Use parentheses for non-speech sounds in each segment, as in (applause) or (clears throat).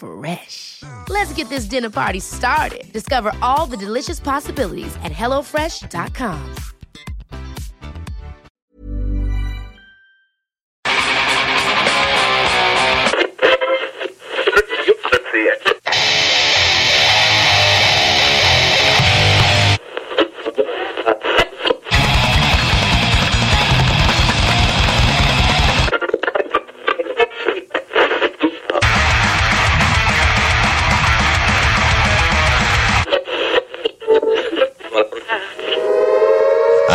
Fresh. Let's get this dinner party started. Discover all the delicious possibilities at hellofresh.com.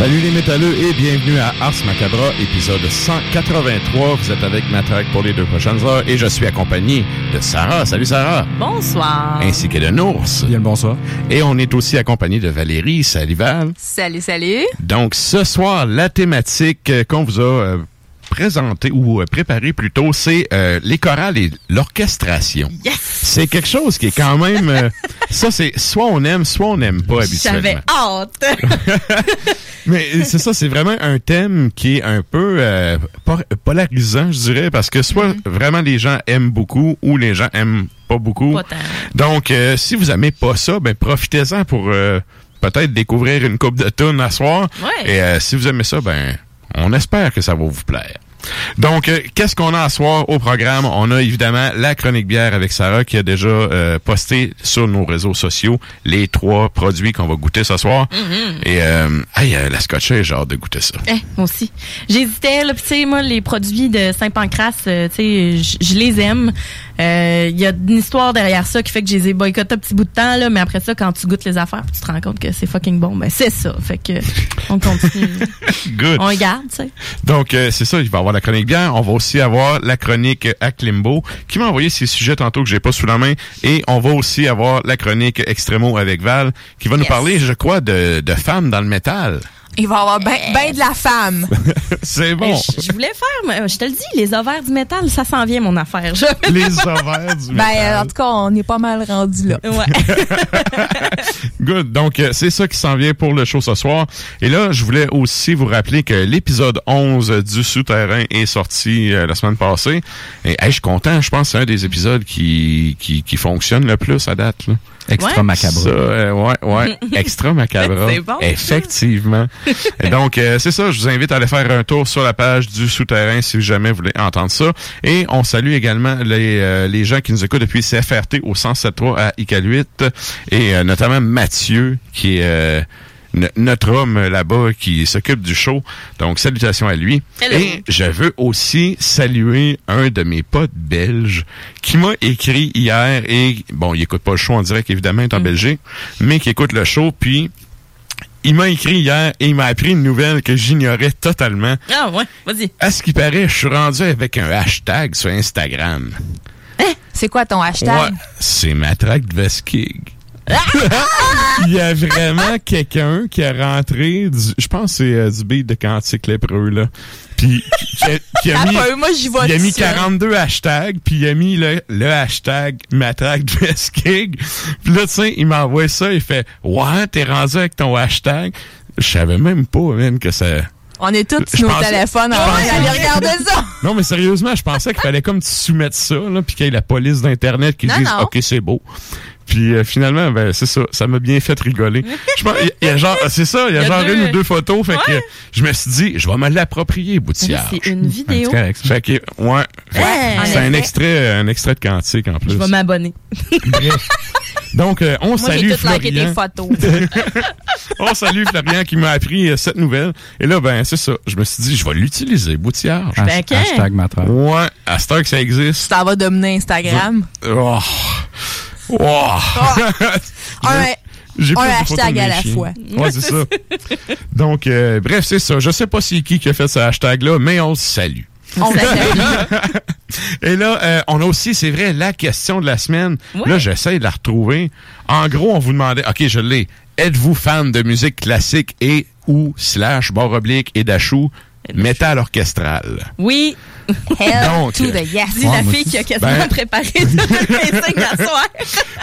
Salut les métalleux et bienvenue à Ars Macabra, épisode 183. Vous êtes avec Matraque pour les deux prochaines heures et je suis accompagné de Sarah. Salut Sarah. Bonsoir. Ainsi que de Nours. Bien le bonsoir. Et on est aussi accompagné de Valérie. Salut Val. Salut, salut. Donc ce soir, la thématique euh, qu'on vous a présentée ou euh, préparée plutôt, c'est euh, les chorales et l'orchestration. Yes! C'est quelque chose qui est quand même... euh, (laughs) ça, c'est soit on aime, soit on n'aime pas habituellement. J'avais hâte. (laughs) Mais c'est ça, c'est vraiment un thème qui est un peu euh, polarisant, je dirais, parce que soit vraiment les gens aiment beaucoup ou les gens aiment pas beaucoup. Pas. Donc, si vous aimez pas ça, ben profitez-en pour peut-être découvrir une coupe de tunes à soir. Ouais. Et si vous aimez ça, ben on espère que ça va vous plaire. Donc, euh, qu'est-ce qu'on a à soir au programme? On a évidemment la chronique bière avec Sarah qui a déjà euh, posté sur nos réseaux sociaux les trois produits qu'on va goûter ce soir. Et euh, hey, euh, la scotch, j'ai hâte de goûter ça. Eh, moi aussi. J'hésitais, là, tu sais, moi, les produits de Saint-Pancras, tu sais, je les aime. Euh, Il y a une histoire derrière ça qui fait que je les ai boycottés un petit bout de temps, là, mais après ça, quand tu goûtes les affaires, tu te rends compte que c'est fucking bon, ben c'est ça. Fait que on continue. (laughs) Good. on regarde, tu sais. Donc, euh, c'est ça, il va y avoir la chronique bière. On va aussi avoir la chronique Aklimbo, qui m'a envoyé ses sujets tantôt que j'ai pas sous la main. Et on va aussi avoir la chronique Extremo avec Val, qui va nous parler, je crois, de, de femmes dans le métal. Il va y avoir ben, ben de la femme. (laughs) c'est bon. Je je voulais faire, mais je te le dis, les ovaires du métal, ça s'en vient, mon affaire. Je- (laughs) Les ovaires du Ben, métal. euh, en tout cas, on est pas mal rendu là. Ouais. (laughs) Good. Donc, euh, c'est ça qui s'en vient pour le show ce soir. Et là, je voulais aussi vous rappeler que l'épisode 11 du Souterrain est sorti euh, la semaine passée. Et hey, je suis content. Je pense que c'est un des épisodes qui, qui, qui fonctionne le plus à date. Là. Extra Ouais. macabre. Ça, euh, ouais, ouais. (laughs) Extra macabre. C'est bon, ça. Effectivement. Et donc, euh, c'est ça. Je vous invite à aller faire un tour sur la page du Souterrain si jamais vous voulez entendre ça. Et on salue également les, euh, les gens qui nous écoutent depuis CFRT au 107.3 à ICAL8 et euh, notamment Mathieu qui est euh, notre homme là-bas qui s'occupe du show. Donc, salutations à lui. Hello. Et je veux aussi saluer un de mes potes belges qui m'a écrit hier et, bon, il écoute pas le show en direct, évidemment, il est en Belgique, mais qui écoute le show, puis il m'a écrit hier et il m'a appris une nouvelle que j'ignorais totalement. Ah ouais, vas-y. À ce qui paraît, je suis rendu avec un hashtag sur Instagram. C'est quoi ton hashtag? Ouais, c'est Matraque de Veskig. (laughs) Il y a vraiment quelqu'un qui a rentré, du- je pense que c'est euh, du beat de Cantique lépreux, là. Puis qui a, qui a Ah, mis, moi, j'y vais il a mis seul. 42 hashtags, puis il a mis le, le hashtag matraque dress gig. Puis là, tu sais, il m'envoie ça, il fait « Ouais, t'es rendu avec ton hashtag? » Je savais même pas, même, que ça... On est tous sur nos pensais- téléphones. je On va pensais- aller regarder (laughs) ça. Non, mais sérieusement, je pensais qu'il fallait comme tu soumettes ça, là, puis qu'il y ait la police d'Internet qui Non, dise non. OK, c'est beau. Puis euh, finalement, ben c'est ça, ça m'a bien fait rigoler. Je pense, il y a- il y a genre, c'est ça, il y a, Il y a genre deux- une ou deux photos, fait que je me suis dit, je vais me l'approprier, Boutillard. C'est une vidéo. Fait que, ouais, c'est un extrait, un extrait de cantique en plus. Je vais m'abonner. Bref. Donc, euh, on Moi, salue Florian. tes photos. (laughs) On salue Florian qui m'a appris euh, cette nouvelle. Et là, ben, c'est ça. Je me suis dit, je vais l'utiliser, Boutillard. Ben, Hash- quand? Hashtag matraque. Ouais, que ça existe. Ça va dominer Instagram. Oh. Oh. (laughs) Un, J'ai hashtag à la fois. Ouais, c'est (laughs) ça. Donc, euh, bref, c'est ça. Je sais pas c'est qui qui a fait ce hashtag-là, mais on le salue. On (laughs) Et là, euh, on a aussi, c'est vrai, la question de la semaine. Ouais. Là, j'essaie de la retrouver. En gros, on vous demandait, OK, je l'ai. Êtes-vous fan de musique classique et ou slash barre oblique et dachou métal orchestral? Oui, Hell Donc, to the yes. dis la fille qui a quasiment Ben- préparé (laughs) à soir.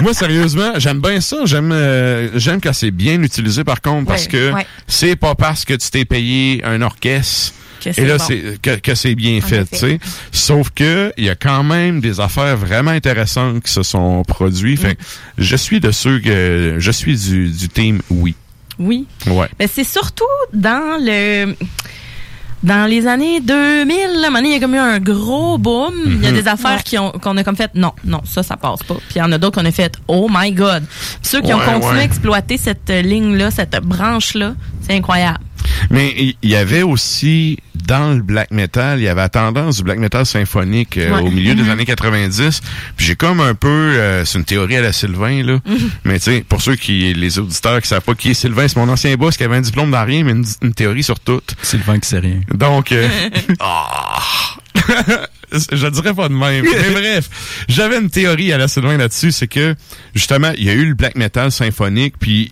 Moi, sérieusement, j'aime bien ça. J'aime euh, j'aime quand c'est bien utilisé, par contre, parce Ouais, que ouais. c'est pas parce que tu t'es payé un orchestre Que et c'est là bon. c'est que, que c'est bien En fait, effet. tu sais. Sauf que il y a quand même des affaires vraiment intéressantes qui se sont produites. Fait que je suis de ceux que je suis du, du team oui. Oui. Ouais. Mais c'est surtout dans le dans les années 2000, là, il y a comme eu un gros boom. Il Mhm. y a des affaires qui ont qu'on a comme fait non, non, ça ça passe pas. Puis il y en a d'autres qu'on a fait oh my god. Puis ceux qui ont Ouais, continué ouais. à exploiter cette ligne là, cette branche là, c'est incroyable. Mais il il y avait aussi dans le black metal, il y avait la tendance du black metal symphonique euh, Ouais. au milieu des années 90. Puis j'ai comme un peu, euh, c'est une théorie à la Sylvain là. Mais tu sais, pour ceux qui, les auditeurs qui savent pas qui est Sylvain, c'est mon ancien boss qui avait un diplôme dans rien, mais une, une théorie sur tout. Sylvain qui sait rien. Donc, euh, (laughs) ah. (laughs) je dirais pas de même. Mais (laughs) bref, j'avais une théorie à la Sylvain là-dessus, c'est que justement, il y a eu le black metal symphonique, puis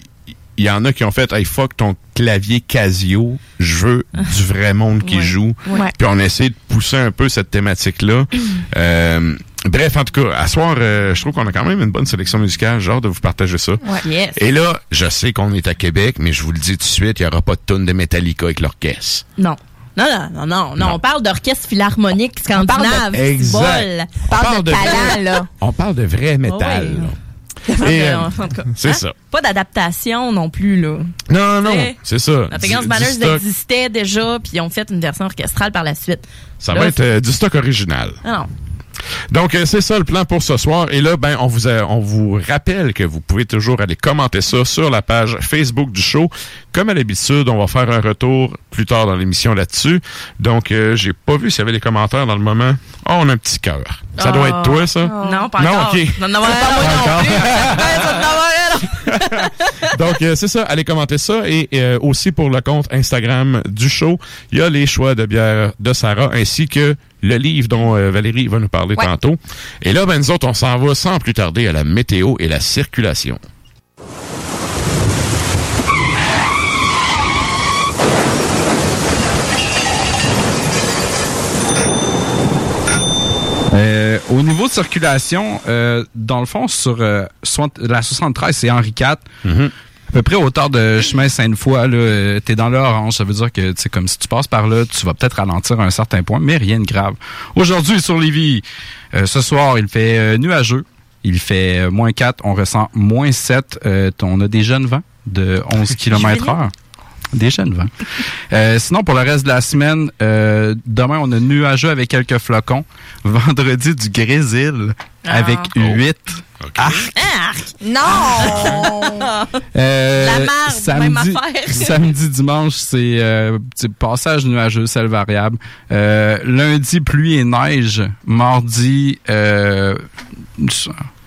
il y en a qui ont fait, hey fuck ton clavier Casio, je veux du vrai monde qui Ouais. joue. Ouais. Puis on essaie de pousser un peu cette thématique-là. (clears throat) Euh, bref, en tout cas, à soir, euh, je trouve qu'on a quand même une bonne sélection musicale. Hâte de vous partager ça. Yes. Et là, je sais qu'on est à Québec, mais je vous le dis tout de suite, il n'y aura pas de tonne de Metallica avec l'orchestre. Non. Non, non, non, non, on parle d'orchestre philharmonique parle scandinave. de- c'est Exact. bol. On parle de vrai- talent, là. On parle de vrai métal. ouais. là. Euh, c'est hein? ça. Pas d'adaptation non plus, là. Non, non, c'est ça. La Banners stock. existait déjà, puis ils ont fait une version orchestrale par la suite. Ça Là, va être euh, du stock original. Ah non. Donc, euh, c'est ça le plan pour ce soir. Et là, ben, on vous, a- on vous rappelle que vous pouvez toujours aller commenter ça sur la page Facebook du show. Comme à l'habitude, on va faire un retour plus tard dans l'émission là-dessus. Donc, euh, j'ai pas vu s'il y avait des commentaires dans le moment. Oh, on a un petit cœur. Ça doit être toi, ça? Non, pas Non, encore. ok. Non, non, pas moi non plus. (laughs) (laughs) Donc, euh, c'est ça. Allez commenter ça. Et euh, aussi pour le compte Instagram du show, il y a les choix de bière de Sarah ainsi que le livre dont euh, Valérie va nous parler Ouais. tantôt. Et là, ben, nous autres, on s'en va sans plus tarder à la météo et la circulation. Euh, au niveau de circulation, euh, dans le fond, sur euh, soixante- la 73, c'est Henri IV. Mhm. À peu près à hauteur de chemin Sainte-Foy, là, euh, t'es dans l'orange. Ça veut dire que, c'est comme si tu passes par là, tu vas peut-être ralentir à un certain point, mais rien de grave. Aujourd'hui, sur Lévis, euh, ce soir, il fait euh, nuageux. Il fait moins 4, on ressent moins 7. Euh, on a des jeunes vents de 11 (laughs) km heure. Des jeunes vents. Euh, sinon, pour le reste de la semaine, euh, demain, on a nuageux avec quelques flocons. (laughs) Vendredi, du grésil avec Ah. 8. Non! (laughs) Euh, La marde, même affaire. (laughs) samedi, dimanche, c'est euh, passage nuageux, ciel variable. Euh, lundi, pluie et neige. Mardi, euh,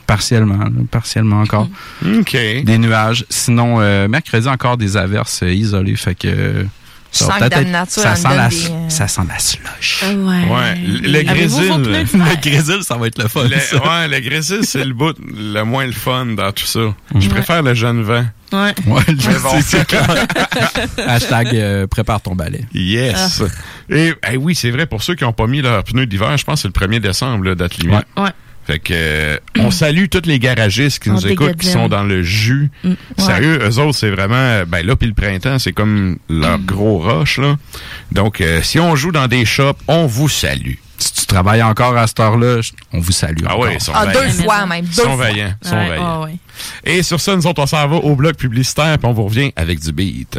partiellement, là, partiellement encore. OK. Des nuages. Sinon, euh, mercredi, encore des averses euh, isolées. Fait que Je sens va que peut-être Dame être- Nature ça en sent, la, des, euh, ça sent la slush. Ah ouais. Ouais, le- le grésil. (laughs) Le grésil, ça va être le fun. Le, ça. ouais, le grésil, c'est le bout le moins le fun dans tout ça. Je préfère le jeune vent. Ouais. Ouais, Mais bon. c'est clair. (laughs) Hashtag euh, prépare ton balai. Yes. Et eh oui, c'est vrai, pour ceux qui n'ont pas mis leurs pneus d'hiver, je pense que c'est le 1er décembre, là, date limite. Ouais. Fait que euh, on salue tous les garagistes qui On nous écoutent, qui sont dans le jus. Mm, ouais. Sérieux, eux autres, c'est vraiment euh, ben là puis le printemps, c'est comme leur gros rush là. Donc euh, si on joue dans des shops, on vous salue. Si tu travailles encore à cette heure-là, on vous salue. Ah ouais, ils sont Ah, deux vaillants. fois même. Ils sont vaillants, ils sont Ouais, vaillants. ouais. Et sur ça, nous autres, on s'en va au bloc publicitaire, puis on vous revient avec du beat.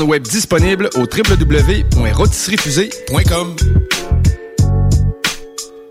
Web disponible au www.rôtisseriefusée.com.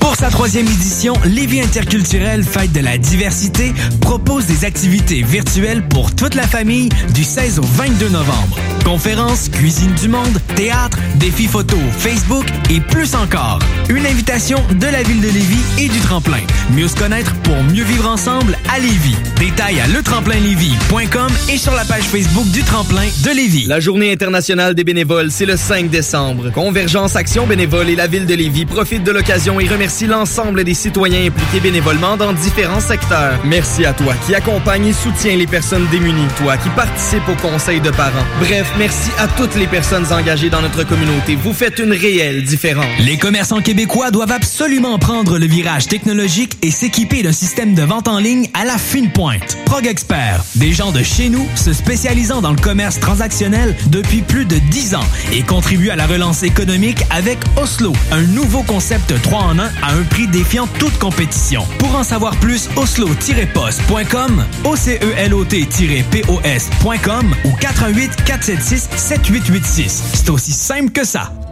Pour sa troisième édition, Lévis Interculturel Fête de la diversité propose des activités virtuelles pour toute la famille du 16 au 22 novembre. Conférences, cuisine du monde, théâtre, défis photo, Facebook et plus encore. Une invitation de la ville de Lévis et du tremplin. Mieux se connaître pour mieux vivre ensemble à Lévis. Détails à letremplinlévis.com et sur la page Facebook du tremplin de Lévis. La Journée internationale des bénévoles, c'est le 5 décembre. Convergence Action Bénévole et la Ville de Lévis profitent de l'occasion et remercient l'ensemble des citoyens impliqués bénévolement dans différents secteurs. Merci à toi qui accompagne et soutient les personnes démunies, toi qui participe au conseil de parents. Bref, merci à toutes les personnes engagées dans notre communauté. Vous faites une réelle différence. Les commerçants québécois doivent absolument prendre le virage technologique et s'équiper d'un système de vente en ligne à la fine pointe. Prog Expert, des gens de chez nous se spécialisant dans le commerce transactionnel depuis plus de 10 ans et contribuent à la relance économique avec Oslo, un nouveau concept 3 en 1 à un prix défiant toute compétition. Pour en savoir plus, oslo-post.com, OCELOT-POS.com ou 418 476 7886. C'est aussi simple que ça.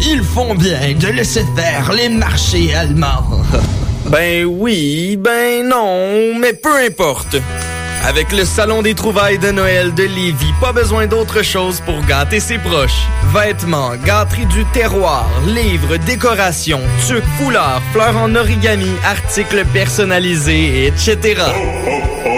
Ils font bien de laisser faire les marchés allemands. (laughs) Ben oui, ben non, mais peu importe. Avec le Salon des trouvailles de Noël de Lévis, pas besoin d'autre chose pour gâter ses proches. Vêtements, gâteries du terroir, livres, décorations, tucs, foulards, fleurs en origami, articles personnalisés, etc.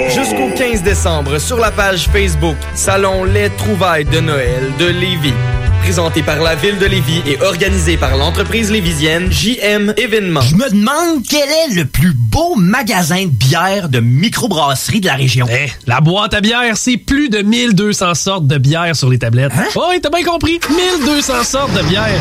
Jusqu'au 15 décembre, sur la page Facebook Salon Les trouvailles de Noël de Lévis. Présenté par la ville de Lévis et organisé par l'entreprise lévisienne JM Événements. Je me demande quel est le plus beau magasin de bière de microbrasserie de la région. Eh, la boîte à bière, c'est plus de 1200 sortes de bière sur les tablettes. Hein? Oh, oui, t'as bien compris. 1200 sortes de bière.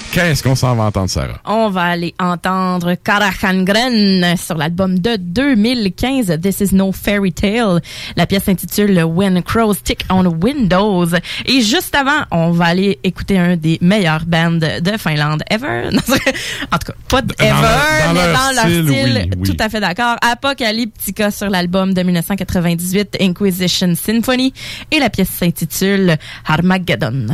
Qu'est-ce qu'on s'en va entendre, Sarah? On va aller entendre Karachangren sur l'album de 2015, This Is No Fairy Tale. La pièce s'intitule When Crows Tick on Windows. Et juste avant, on va aller écouter un des meilleurs bands de Finlande ever. (laughs) en tout cas, pas de ever, dans mais leur dans leur style, style, oui, oui. tout à fait d'accord. Apocalyptica sur l'album de 1998, Inquisition Symphony. Et la pièce s'intitule Armageddon.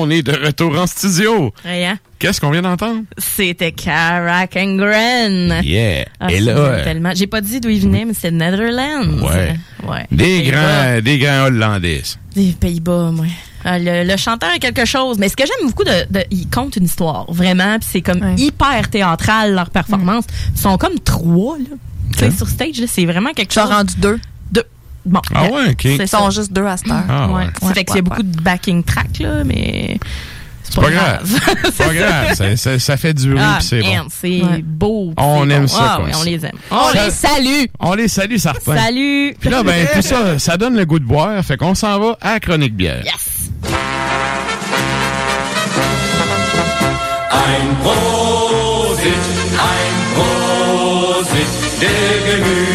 On est de retour en studio. Rien. Qu'est-ce qu'on vient d'entendre? C'était Karak and Gren. Yeah. Ah, Et là, euh, tellement. J'ai pas dit d'où il venait, mais c'est Netherlands. Ouais. Ouais. des grands, des grands Hollandais. Des Pays-Bas, moi. Ah, le, le chanteur est quelque chose. Mais ce que j'aime beaucoup, de, de- ils comptent une histoire, vraiment. Puis c'est comme hyper théâtral, leur performance. Ils sont comme trois, là. Tu sais, sur stage, là, c'est vraiment quelque chose. rendu deux. Deux. Bon. Ah ouais, ok. C'est Ils ça. sont juste deux à cette heure. Ah ouais. Ça fait qu'il y a beaucoup de backing track, là, mais. C'est (laughs) pas grave. C'est pas grave. Ça, ça- ça fait du bruit, Ah, puis c'est bon. c'est beau. puis On c'est aime bon. ça Ah, ouais, ça. on les aime. Ça- On les salue. On les salue, certains. Salut. Puis là, ben, tout ça, ça donne le goût de boire. Fait qu'on s'en va à Chronique Bière. Yes. Ein Prosit, ein Prosit der gemütlichen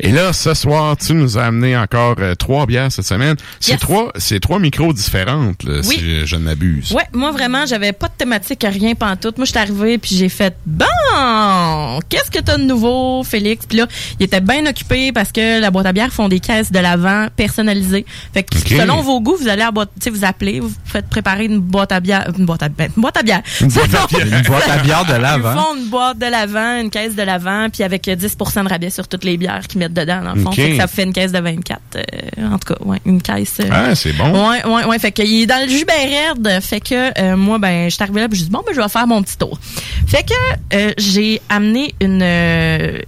Et là, ce soir, tu nous as amené encore euh, trois bières cette semaine. C'est Yes. trois, c'est trois micros différentes, là, Oui. si je, je ne m'abuse. Ouais, moi vraiment, j'avais pas de thématique, rien pantoute. Moi, j'étais arrivée puis j'ai fait bon, qu'est-ce que t'as de nouveau, Félix? Puis là, il était bien occupé parce que la boîte à bière font des caisses de l'avant personnalisées. Fait que selon vos goûts, vous allez à boîte, tu sais, vous appelez, vous faites préparer une boîte à bière, une boîte à bière, une boîte à bière. Une boîte à bière. Une boîte à bière de (laughs) Ils l'avant. font une boîte de l'avant, une caisse de l'avant, puis avec euh, 10 de rabais sur toutes les bières qu'ils mettent dedans, dans le fond. Fait que ça fait une caisse de 24. euh, en tout cas, ouais, une caisse. euh, Ah, c'est bon. Ouais, ouais, ouais. Fait que il est dans le jus raide. Fait que euh, moi, ben, je suis arrivée là, puis je dis bon, ben, je vais faire mon petit tour. Fait que j'ai amené une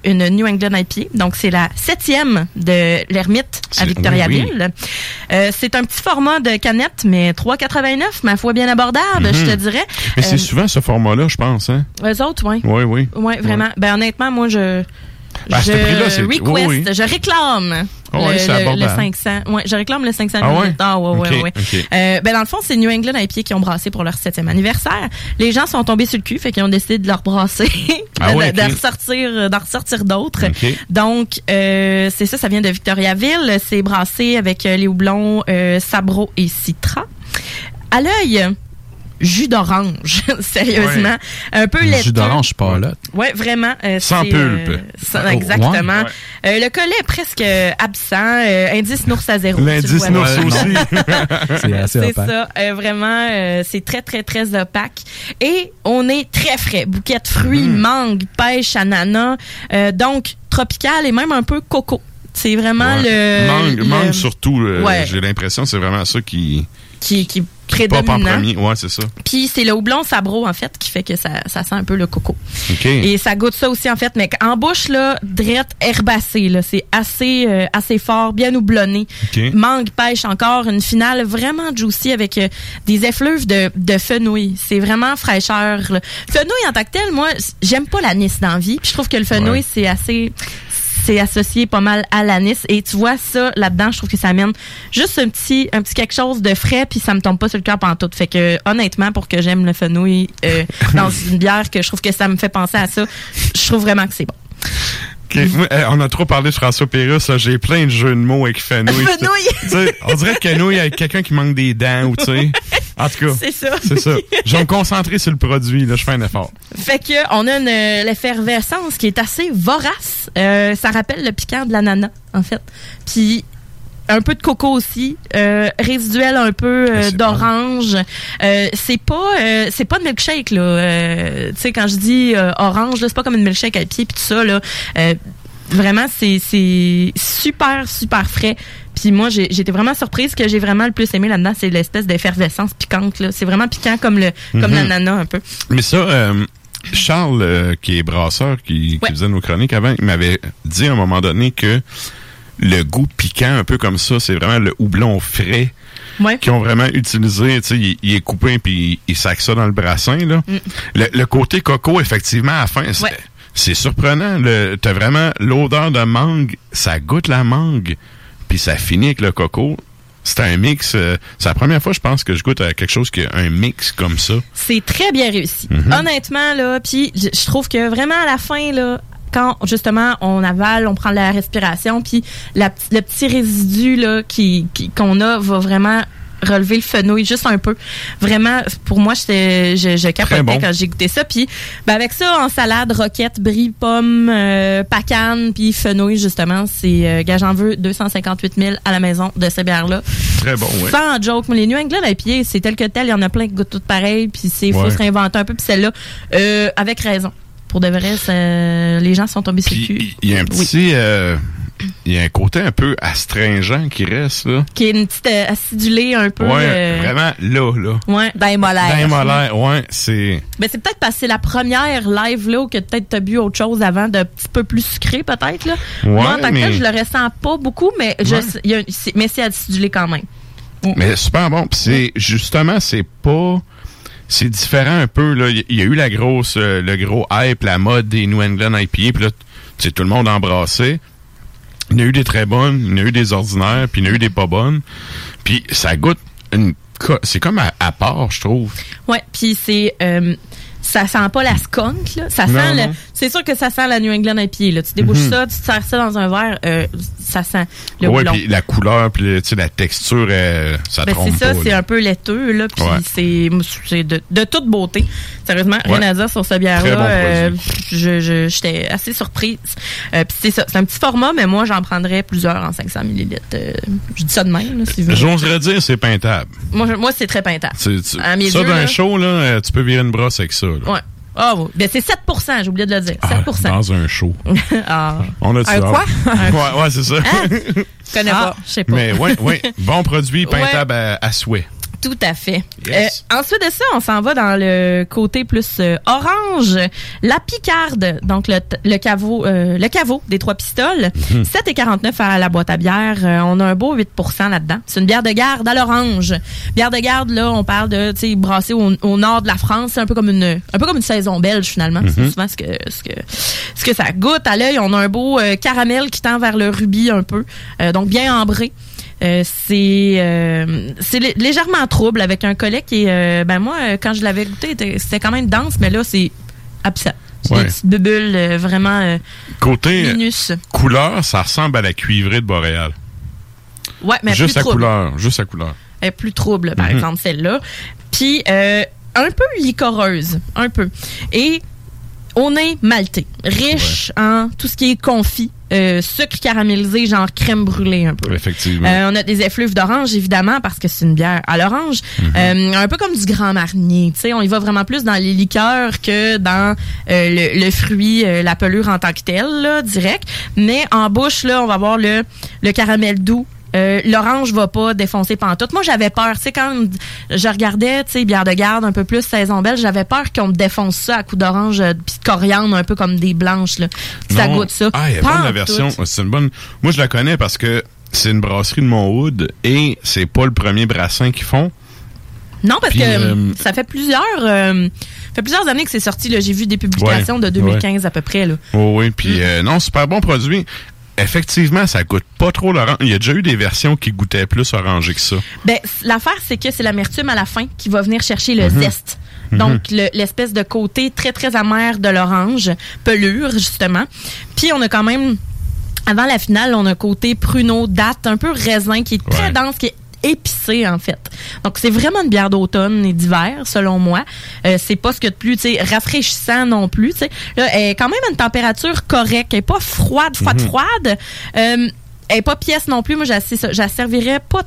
une New England IPA. Donc c'est la septième de l'Ermite à Victoriaville. C'est un petit format de canette, mais 3,89, ma foi bien abordable, Mhm. je te dirais. Mais c'est souvent ce format-là, je pense, hein? eux autres, ouais. Oui, oui. Ouais, vraiment. Ben honnêtement, moi je Ben, ce je request, oui, oui. je réclame Ah ouais, le, c'est le- le abordable. 500. Ouais, je réclame le 500 Ah ouais? millilitres. Ah ouais, ouais, Ok, ouais. ok. Euh, ben dans le fond, c'est New England IPA qui ont brassé pour leur septième anniversaire. Les gens sont tombés sur le cul, fait qu'ils ont décidé de leur brasser, (laughs) Ah de, ouais, ressortir, d'en ressortir d'autres. Donc euh, c'est ça, ça vient de Victoriaville. C'est brassé avec euh, les houblons euh, Sabro et Citra. À l'œil. Jus d'orange, (laughs) sérieusement. Un peu laiteux. Jus d'orange, pas là. Ouais, vraiment. euh, Sans pulpe. euh, sans- Oh, exactement. ouais. Euh, le collet est presque absent. euh, indice nours à zéro. L'indice là. aussi. (laughs) C'est assez C'est opaque. ça, euh, vraiment, euh, c'est très, très, très opaque. Et on est très frais. Bouquet de fruits, Mm-hmm. mangue, pêche, ananas. euh, donc, tropical et même un peu coco. C'est vraiment Ouais. le... Mangue, le- mangue surtout, Ouais. j'ai l'impression, c'est vraiment ça qui, qui, qui qui pop en prédominant. premier. Ouais, c'est ça. Puis c'est le houblon sabro, en fait, qui fait que ça, ça sent un peu le coco. OK. Et ça goûte ça aussi, en fait. Mais en bouche, là, drette herbacée, là. C'est assez, euh, assez fort, bien houblonné. OK. Mangue, pêche encore. Une finale vraiment juicy avec euh, des effluves de, de fenouil. C'est vraiment fraîcheur. là. Fenouil en tant que tel, moi, j'aime pas l'anis dans la vie. Puis je trouve que le fenouil, Ouais. c'est assez c'est associé pas mal à l'anis et tu vois ça là-dedans je trouve que ça amène juste un petit un petit quelque chose de frais puis ça me tombe pas sur le cœur pantoute fait que honnêtement pour que j'aime le fenouil euh, dans une bière que je trouve que ça me fait penser à ça je trouve vraiment que c'est bon euh, on a trop parlé de François Pérusse, là. J'ai plein de jeux de mots avec fenouil. (laughs) On dirait que fenouil avec quelqu'un qui manque des dents ou tu sais. (laughs) En tout cas. C'est ça. C'est ça. (laughs) Je vais me concentrer sur le produit, là. Je fais un effort. Fait que on a une euh, l'effervescence qui est assez vorace. Euh, ça rappelle le piquant de l'ananas en fait. Puis un peu de coco aussi, euh, résiduel un peu euh, d'orange. Euh, c'est pas c'est pas de milkshake là. Tu sais quand je dis orange, c'est pas comme une milkshake à pied puis tout ça là. Vraiment c'est c'est super super frais. Puis moi j'ai j'étais vraiment surprise que j'ai vraiment le plus aimé là-dedans, c'est l'espèce d'effervescence piquante là. C'est vraiment piquant comme le comme Mhm. l'ananas un peu. Mais ça, euh, Charles, euh, qui est brasseur, qui, qui faisait nos chroniques avant, il m'avait dit à un moment donné que le goût piquant, un peu comme ça, c'est vraiment le houblon frais Ouais. qui ont vraiment utilisé, tu sais, il, il est coupé puis il, il sac ça dans le brassin, là. Le, le côté coco, effectivement, à la fin, Mm. Ouais. C'est surprenant. Le, t'as vraiment l'odeur de mangue, ça goûte la mangue, puis ça finit avec le coco. C'est un mix. euh, c'est la première fois, je pense, que je goûte à quelque chose qui a un mix comme ça. C'est très bien réussi. Mhm. Honnêtement, là, puis je trouve que vraiment à la fin, là, quand justement on avale, on prend la respiration, puis la le petit résidu là qui qui- qu'on a va vraiment relever le fenouil juste un peu. Vraiment, pour moi, je, je capotais bon. quand j'ai goûté ça. Puis ben, avec ça, en salade, roquette, brie, pomme, euh, pacane, puis fenouil, justement, c'est euh, gage en vœu 258 000 à la maison de ces bières-là. Très bon, oui. Sans joke, mais les New England IPA, c'est tel que tel, il y en a plein qui goûtent toutes pareil, puis c'est faut se réinventer un peu, puis celle-là, euh, avec raison. Pour de vrai, ça- les gens sont tombés sur le cul. Il y a un petit... euh, il y a un côté un peu astringent qui reste, là. Qui est une petite euh, acidulée un peu. Ouais, euh, vraiment, là, là. Ouais. Dans les molaires. Dans les molaires, ouais, c'est... Ben, c'est peut-être parce que c'est la première live là où que peut-être t'as bu autre chose avant de petit peu plus sucré peut-être là. Ouais, Moi en tant que mais- tel, je le ressens pas beaucoup mais je Ouais. il y a- c'est- mais c'est acidulé quand même. Mais super bon. Puis c'est justement, c'est pas. C'est différent un peu. là. Il y a eu la grosse, euh, le gros hype, la mode des New England IPA. Puis là, tu sais, tout le monde embrassé. Il y en a eu des très bonnes, il y en a eu des ordinaires, puis il y en a eu des pas bonnes. Puis ça goûte une... C'est comme à, à part, je trouve. Ouais, puis c'est euh, ça sent pas la skunk là, ça Non, sent le- non. C'est sûr que ça sent la New England IPA là. Tu débouches Mhm. ça, tu sers ça dans un verre, euh, ça sent le ouais, puis la couleur, puis la texture, euh, ça Ben, trompe c'est ça, c'est un peu laiteux, là, puis c'est de, de toute beauté. Sérieusement, rien à dire sur ce bière-là. bon Euh, je je- j'étais assez surprise. Puis c'est ça, c'est un petit format, mais moi, j'en prendrais plusieurs en 500 millilitres. Je dis ça de même, là, si vous. J'oserais dire c'est peintable. Moi, moi c'est très peintable. Tu- À ça, d'un show, là, tu peux virer une brosse avec ça. là. Ouais. Ah, oui. Ben, c'est 7% j'ai oublié de le dire. 7 Dans un show. (laughs) ah. On a Un quoi? ouais, ouais, c'est ça. (laughs) Je connais Ah. pas. Je sais pas. Mais ouais, ouais. (laughs) Bon produit, peintable à, à souhait. Tout à fait. Yes. Euh, ensuite de ça, on s'en va dans le côté plus euh, orange. La picarde, donc le, le caveau euh, le caveau des trois pistoles. Mhm. 7,49 à la boîte à bière. Euh, on a un beau 8% là-dedans. C'est une bière de garde à l'orange. Bière de garde, là, on parle de tu sais, brassée au, au nord de la France. C'est un peu comme une un peu comme une saison belge, finalement. C'est Mhm. souvent ce que, ce, que, ce que ça goûte à l'œil. On a un beau euh, caramel qui tend vers le rubis un peu. Euh, donc bien ambré. Euh, c'est euh, c'est légèrement trouble avec un collet qui est euh, ben moi quand je l'avais goûté était- c'était quand même dense mais là c'est absent c'est Ouais. des petites vraiment Côté minus couleur, ça ressemble à la cuivrée de Boréal. ouais mais juste plus à trouble couleur, juste à couleur. Elle est plus trouble par Mhm. exemple celle-là puis euh, un peu licoreuse un peu et au nez maltais riche en tout ce qui est confit euh, sucre caramélisé genre crème brûlée un peu Effectivement. Euh, on a des effluves d'orange, évidemment, parce que c'est une bière à l'orange. Euh, un peu comme du Grand Marnier. Tu sais, on y va vraiment plus dans les liqueurs que dans euh, le, le fruit, euh, la pelure en tant que telle, là, direct. Mais en bouche, là, on va avoir le, le caramel doux. Euh, l'orange va pas défoncer pantoute. Moi, j'avais peur. Tu sais, quand je regardais, tu sais, bière de garde un peu plus saison belge, j'avais peur qu'on me défonce ça à coups d'orange euh, puis de coriandre, un peu comme des blanches, là. Ça goûte ça. Ah, il y a bonne la version. C'est une bonne. Moi, je la connais parce que c'est une brasserie de Montwood et c'est pas le premier brassin qu'ils font. Non, parce Puis, que euh, ça fait plusieurs, euh, ça fait plusieurs années que c'est sorti. J'ai vu des publications Ouais, de 2015 à peu près. Là. Oh, oui, puis Mm. euh, non, super bon produit. Effectivement, ça goûte pas trop l'orange. Il y a déjà eu des versions qui goûtaient plus orangé que ça. Ben, l'affaire, c'est que c'est l'amertume à la fin qui va venir chercher le Mhm. zeste. Mhm. Donc, le- l'espèce de côté très, très amer de l'orange, pelure, justement. Puis, on a quand même, avant la finale, on a un côté pruneau, date, un peu raisin, qui est très dense, qui est épicé, en fait. Donc, c'est vraiment une bière d'automne et d'hiver, selon moi. Euh, c'est pas ce que de plus, tu sais, rafraîchissant non plus, tu sais. Là, elle est quand même à une température correcte. Elle est pas froide, froide, Mhm. froide. Euh, elle est pas pièce non plus. Moi, je la servirais pas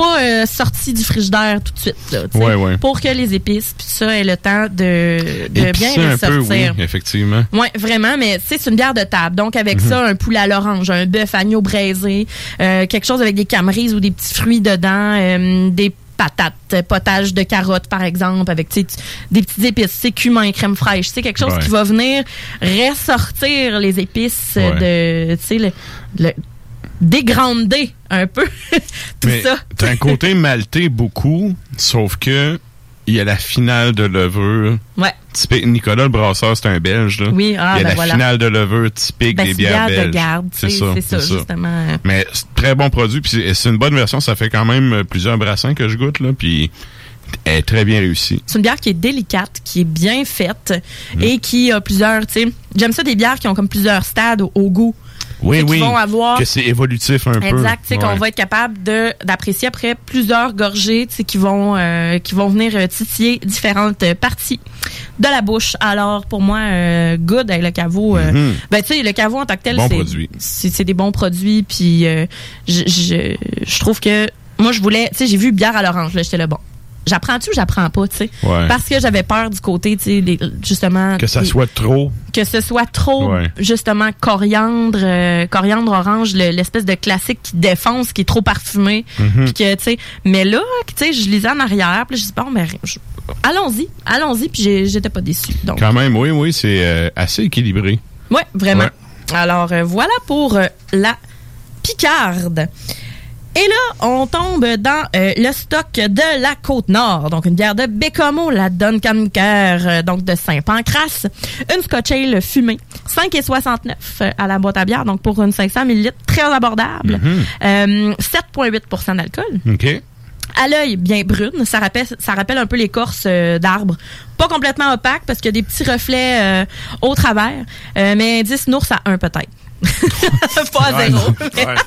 pas euh, sortie du frigidaire tout de suite là, Ouais, ouais. pour que les épices puis ça aient le temps de, de bien un peu, oui, effectivement. Oui, vraiment, mais c'est une bière de table. Donc, avec Mhm. ça, un poulet à l'orange, un bœuf agneau braisé, euh, quelque chose avec des camerises ou des petits fruits dedans, euh, des patates, potage de carottes, par exemple, avec des petites épices, c'est cumin, crème fraîche. C'est quelque chose Ouais. qui va venir ressortir les épices euh, de, tu sais, le, le dégrander un peu (laughs) tout Mais ça. t'as un côté maltais beaucoup, sauf que il y a la finale de levure. Ouais. Typique, Nicolas le brasseur, c'est un Belge. Là. Oui, ah, il y a ben la voilà. finale de levure typique Ben, des c'est bières bière de belges. garde, tu sais, c'est ça, justement. Mais c'est très bon produit, puis c'est- c'est une bonne version. Ça fait quand même plusieurs brassins que je goûte, là, puis elle est très bien réussie. C'est une bière qui est délicate, qui est bien faite Mm. et qui a plusieurs, tu sais, j'aime ça des bières qui ont comme plusieurs stades au, au goût. Oui, oui. vont avoir- Que c'est évolutif un peu. Exact, qu'on va être capable de d'apprécier après plusieurs gorgées, qui vont euh, qui vont venir euh, titiller différentes parties de la bouche. Alors pour moi, euh, good avec le caveau. euh, Mhm. Ben tu sais, le caveau en tant que tel, Bon c'est c'est c'est des bons produits. Puis je, je je trouve que moi je voulais, tu sais, j'ai vu bière à l'orange, là, j'étais là bon. J'apprends-tu ou j'apprends pas, tu sais? Ouais. Parce que j'avais peur du côté, tu sais, justement. Que ça soit trop. que ce soit trop Ouais. justement coriandre euh, coriandre orange le- l'espèce de classique qui défonce qui est trop parfumé Mhm. puis que tu sais mais là tu sais je lisais en arrière puis je dis bon ben allons-y allons-y puis j'étais pas déçue donc Quand même, oui, oui, c'est euh, assez équilibré. ouais vraiment Ouais. alors euh, voilà pour la picarde Et là, on tombe dans euh, le stock de la Côte-Nord. Donc, une bière de Bécomo, la Duncan Care, euh, donc de Saint-Pancras. Une Scotch Ale fumée, 5,69 euh, à la boîte à bière, donc pour une 500 ml, très abordable. Mhm. Euh, 7,8% d'alcool. OK. À l'œil, bien brune. Ça rappelle, ça rappelle un peu l'écorce euh, d'arbre. Pas complètement opaque parce qu'il y a des petits reflets euh, au travers. Euh, mais 10 nours à 1 peut-être. (laughs) pas à zéro. Ouais. (laughs)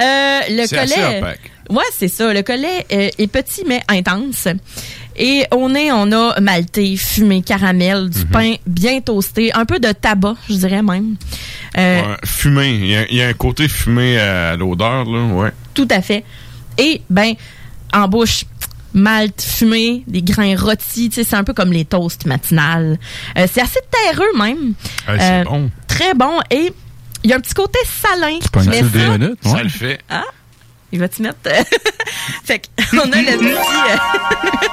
Euh, le collet. Ouais, c'est ça. Le collet euh, est petit mais intense. Et au nez, on a maltais, fumé, caramel, Mhm. du pain bien toasté, un peu de tabac, je dirais même. Euh, Ouais, fumé. Il y, a, il y a un côté fumé à l'odeur, là, ouais. Tout à fait. Et, ben, en bouche, malt fumé, des grains rôtis, tu sais, c'est un peu comme les toasts matinales. Euh, c'est assez terreux même. Ouais, c'est Euh, bon. Très bon. Et il y a un petit côté salin. Mais ça- Ça le fait. Ah, il va t'y mettre? (laughs) fait qu'on (laughs) a le petit. euh,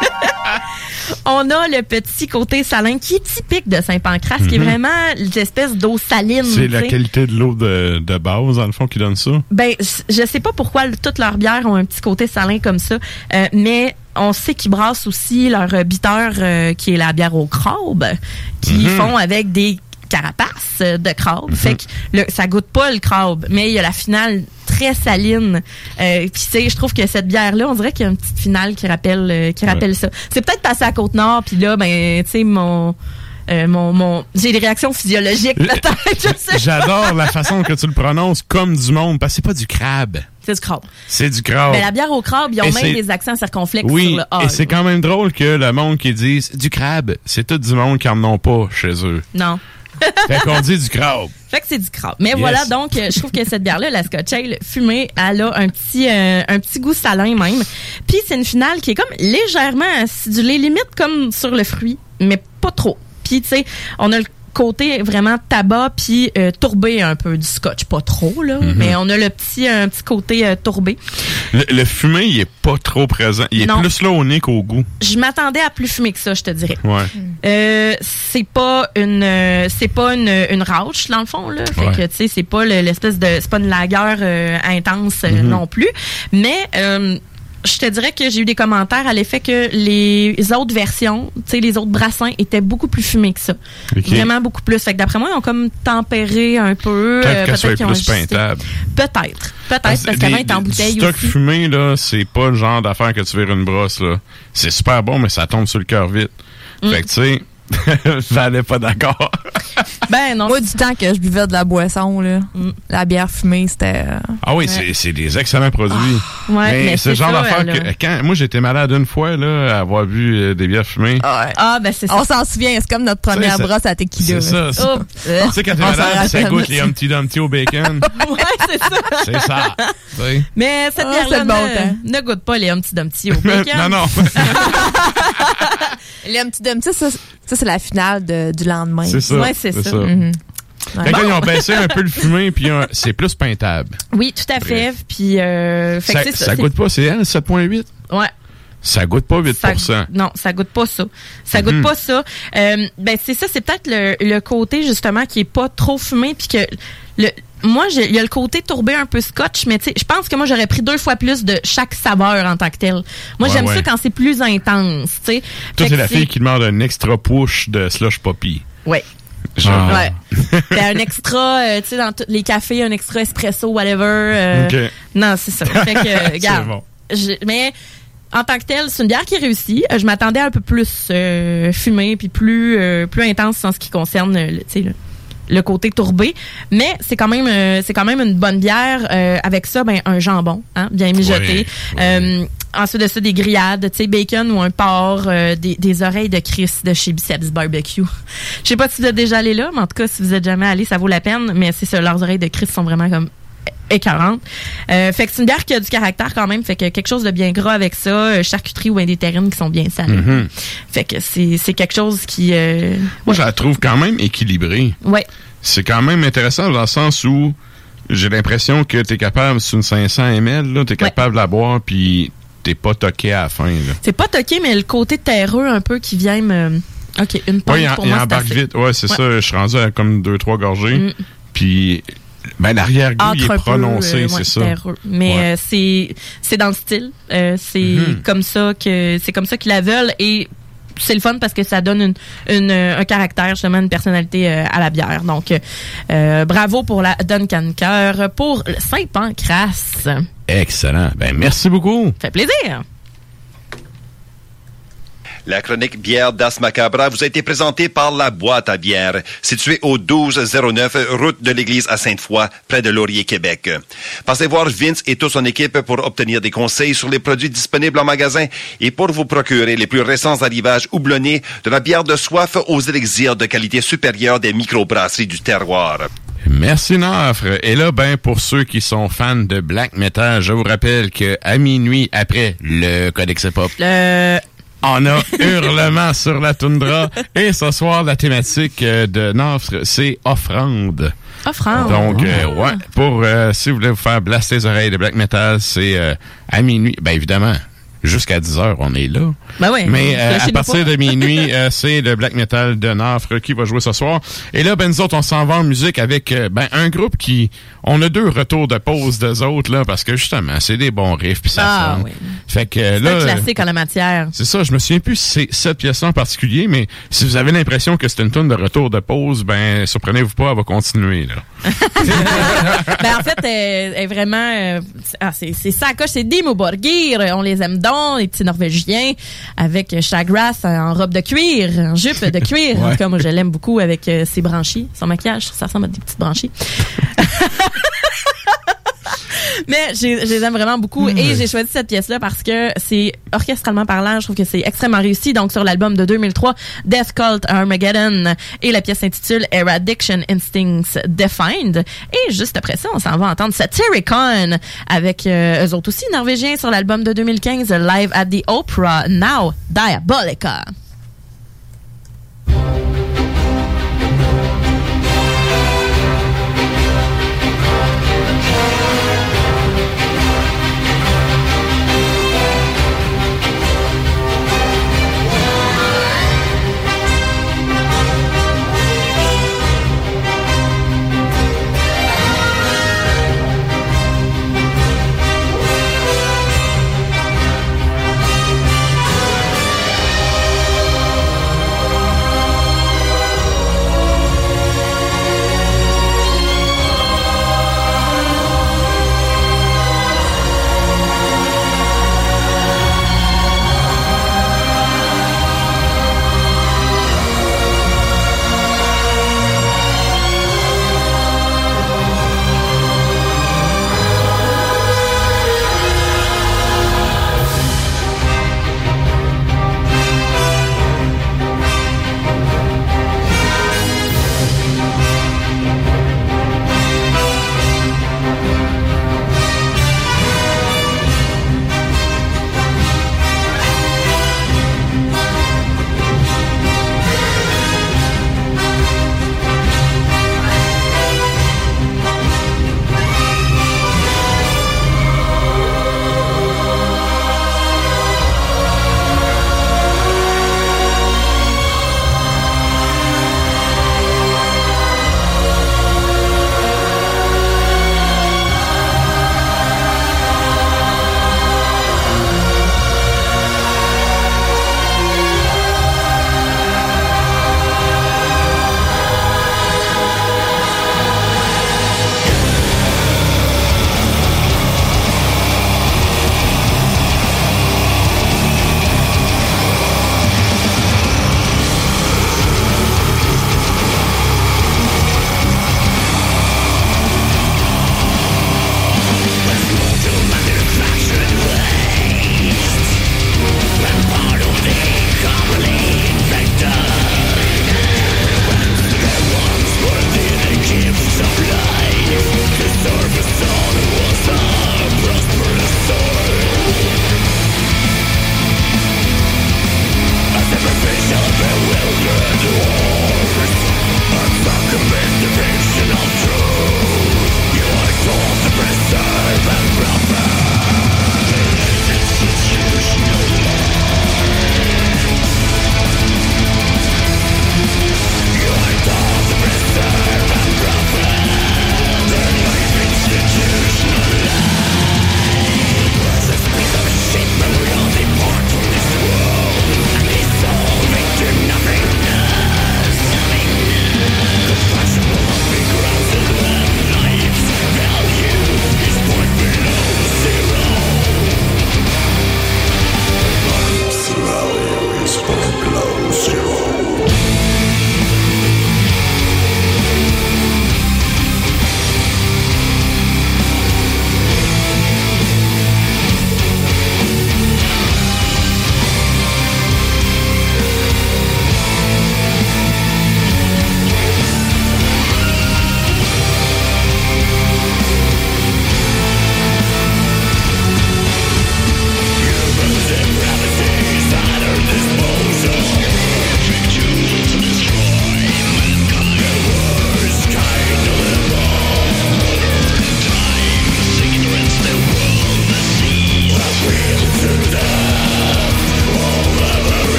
(laughs) on a le petit côté salin qui est typique de Saint-Pancras, qui est Mhm. vraiment l'espèce d'eau saline. C'est la tu qualité de l'eau de, de base, dans le fond, qui donne ça? Ben, je sais pas pourquoi toutes leurs bières ont un petit côté salin comme ça, euh, mais on sait qu'ils brassent aussi leur bitter, euh, qui est la bière au crabe, qu'ils Mhm. font avec des carapaces euh, de crabe. Fait que le, ça goûte pas le crabe, mais il y a la finale très saline. Euh, Puis tu sais, je trouve que cette bière-là, on dirait qu'il y a une petite finale qui rappelle, euh, qui rappelle ça. C'est peut-être passé à Côte-Nord, puis là, ben, tu sais, mon... euh, mon, mon j'ai des réactions physiologiques peut-être. J'adore la façon que tu le prononces comme du monde, parce que c'est pas du crabe. c'est du crabe C'est du crabe. Mais la bière au crabe, ils ont Et même des accents circonflexes Oui, sur le A. et c'est quand même drôle que le monde qui dise du crabe, c'est tout du monde qui en ont pas chez eux. Non. (laughs) fait qu'on dit du crabe. Fait que c'est du crabe. Mais Yes. voilà, donc, euh, je trouve que cette bière-là, la Scotch Ale fumée, elle a un petit, euh, un petit goût salin même. Puis c'est une finale qui est comme légèrement acidulée, limite comme sur le fruit, mais pas trop. Puis tu sais, on a le côté vraiment tabac puis euh, tourbé un peu du scotch pas trop là Mhm. mais on a le petit un petit côté euh, tourbé Le, le fumé, il est pas trop présent. Il est Non. plus là au nez qu'au goût. je m'attendais à plus fumé que ça je te dirais Ouais. Euh, c'est pas une c'est pas une, une rauche dans le fond là fait Ouais. que tu sais c'est pas le- l'espèce de c'est pas une lagueur intense Mhm. non plus mais euh, je te dirais que j'ai eu des commentaires à l'effet que les autres versions, tu sais, les autres brassins étaient beaucoup plus fumés que ça. Vraiment beaucoup plus. Fait que d'après moi, ils ont comme tempéré un peu. Peut-être euh, qu'elle soit plus peintable. Peut-être. Peut-être, parce Des- qu'avant, il était en bouteille stock aussi. fumé, là, c'est pas le genre d'affaire que tu vires une brosse, là. C'est super bon, mais ça tombe sur le cœur vite. Mm. Fait que, tu sais, (laughs) Valais pas d'accord. (laughs) Ben non. Moi, du temps que je buvais de la boisson, là, Mm. la bière fumée, c'était. euh, Ah oui, c'est- c'est des excellents produits. Ouais, mais c'est le c'est genre d'affaire que quand moi j'étais malade une fois là, à avoir bu euh, des bières fumées. Ah, ben c'est ça. On s'en souvient, c'est comme notre première brosse à tequila. C'est ça. c'est- Oh. Tu sais quand t'es malade, ça goûte les Humpty Dumpty au bacon. (laughs) ouais, c'est ça. c'est ça. Mais cette Ah, bière-là c'est le bon ne, temps. ne goûte pas les Humpty Dumpty au bacon. non non. Les petits Dumpty, ça c'est la finale de- du lendemain. C'est ça. Ouais, c'est ça. Mhm. Ouais. Fait que là, ils ont baissé un peu le fumé puis (laughs) c'est plus peintable. Oui, tout à fait. Puis, euh, fait Ça, que ça. ça goûte pas, c'est elle 7.8. Ouais. Ça goûte pas 8 Ça- non, ça goûte pas ça. Ça goûte Mhm. pas ça. Euh, ben c'est ça, c'est peut-être le, le côté justement qui est pas trop fumé puis que le moi il y a le côté tourbé un peu scotch mais je pense que moi j'aurais pris deux fois plus de chaque saveur en tant que tel. Moi Ouais, j'aime ouais. ça quand c'est plus intense, tu sais. Toi, c'est la fille qui demande un extra push de slush poppy. Ouais. Genre. Ouais. Un extra, euh, tu sais, dans tous les cafés, un extra espresso, whatever. euh, Ok. Non, c'est ça. Fait que, (laughs) euh, regarde. bon. mais en tant que telle, c'est une bière qui réussit. Euh, Je m'attendais à un peu plus euh, fumée puis plus plus intense en ce qui concerne le, le, le côté tourbé, mais c'est quand même euh, c'est quand même une bonne bière euh, avec ça ben un jambon hein, bien mijoté. Euh, ensuite de ça des grillades, tu sais bacon ou un porc, des, des oreilles de Chris de chez Biceps Barbecue. (laughs) Je sais pas si vous êtes déjà allé là, mais en tout cas si vous êtes jamais allé, ça vaut la peine, mais c'est ça leurs oreilles de Chris sont vraiment comme écœurante. Euh, fait que c'est une bière qui a du caractère quand même, fait que quelque chose de bien gras avec ça, euh, charcuterie ou des terrines qui sont bien salées. Mhm. Fait que c'est quelque chose qui euh, Moi, je la trouve quand même équilibrée. ouais. C'est quand même intéressant dans le sens où j'ai l'impression que t'es capable, sur une 500 ml, là, t'es capable de la boire puis t'es pas toqué à la fin. C'est pas toqué mais le côté terreux un peu qui vient me OK, une pinte Ouais, pour il moi embarque vite. Ouais, c'est Ouais. ça. Je suis rendu à comme deux, trois gorgées. Mm. Puis Ben, l'arrière-goût, est prononcé, euh, c'est ça. Mais euh, c'est c'est dans le style. Euh, c'est Mhm. comme ça que c'est comme ça qu'ils la veulent et c'est le fun parce que ça donne une, une, un caractère, justement, une personnalité euh, à la bière. Donc, euh, bravo pour la Duncan Cœur, pour Saint-Pancras. Excellent. Ben, merci beaucoup. fait plaisir. La chronique bière d'As Macabra vous a été présentée par La Boîte à bière, située au 1209 route de l'église à Sainte-Foy, près de Laurier, Québec. Passez voir Vince et toute son équipe pour obtenir des conseils sur les produits disponibles en magasin et pour vous procurer les plus récents arrivages houblonnés de la bière de soif aux élixirs de qualité supérieure des microbrasseries du terroir. Merci Nafre. Et là, ben, pour ceux qui sont fans de black metal, je vous rappelle que à minuit après le Codex Le on a (laughs) Hurlement sur la toundra. Et ce soir, la thématique euh, de Nafre, c'est offrande. offrande. Donc, euh, ouais, pour euh, si vous voulez vous faire blaster les oreilles de black metal, c'est euh, à minuit. Ben évidemment, jusqu'à 10 heures, on est là. Ben ouais, Mais euh, à partir de (laughs) minuit, euh, c'est le black metal de Nafre qui va jouer ce soir. Et là, ben nous autres, on s'en va en musique avec euh, ben un groupe qui, on a deux retours de pause d'eux autres là, parce que justement, c'est des bons riffs puis ça Ah, sonne. oui. Fait que C'est là. un classique en la matière. c'est ça, je me souviens plus si c'est cette pièce-là en particulier, mais si vous avez l'impression que c'est une tonne de retour de pause, ben surprenez-vous pas, elle va continuer là. (laughs) ben en fait, elle elle est vraiment, euh, ah, c'est c'est ça, coche, c'est Dimo Borgir, on les aime donc, les petits Norvégiens, avec Chagras en robe de cuir, en jupe de cuir. Ouais. En tout cas, moi, je l'aime beaucoup avec euh, ses branchies, son maquillage, ça ressemble à des petites branchies. (laughs) Mais je les aime vraiment beaucoup et j'ai choisi cette pièce-là parce que c'est orchestralement parlant, je trouve que c'est extrêmement réussi. Donc sur l'album de 2003, Death Cult Armageddon et la pièce s'intitule Eradiction Instincts Defined. Et juste après ça, on s'en va entendre Satyricon avec euh, eux autres aussi norvégiens sur l'album de 2015 Live at the Opera Now Diabolica.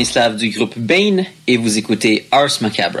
Ici Branislav du groupe Bane et vous écoutez Ars Macabre.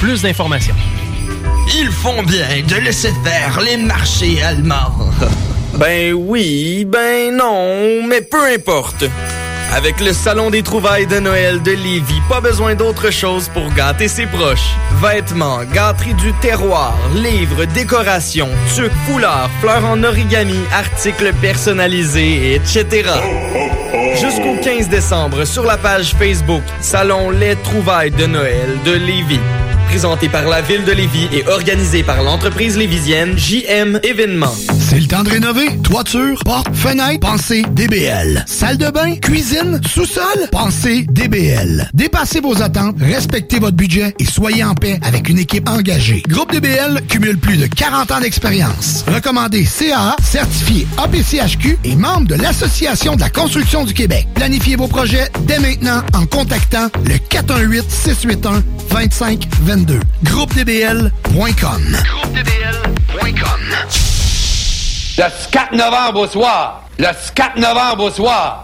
plus d'informations. Ils font bien de laisser faire les marchés allemands. Ben oui, ben non, mais peu importe. Avec le Salon des trouvailles de Noël de Lévis, pas besoin d'autre chose pour gâter ses proches. Vêtements, gâteries du terroir, livres, décorations, tuques, foulards, fleurs en origami, articles personnalisés, etc. Jusqu'au 15 décembre, sur la page Facebook Salon Les Trouvailles de Noël de Lévis. Présenté par la ville de Lévis et organisé par l'entreprise lévisienne JM Événements. C'est le temps de rénover. Toiture, porte, fenêtre, pensez DBL. Salle de bain, cuisine, sous-sol, pensez DBL. Dépassez vos attentes, respectez votre budget et soyez en paix avec une équipe engagée. Groupe DBL cumule plus de 40 ans d'expérience. Recommandé CAA, certifié APCHQ et membre de l'Association de la construction du Québec. Planifiez vos projets dès maintenant en contactant le 418 681 2522. GroupeDBL.com. GroupeDBL.com. Le 4 novembre au soir. Le 4 novembre au soir.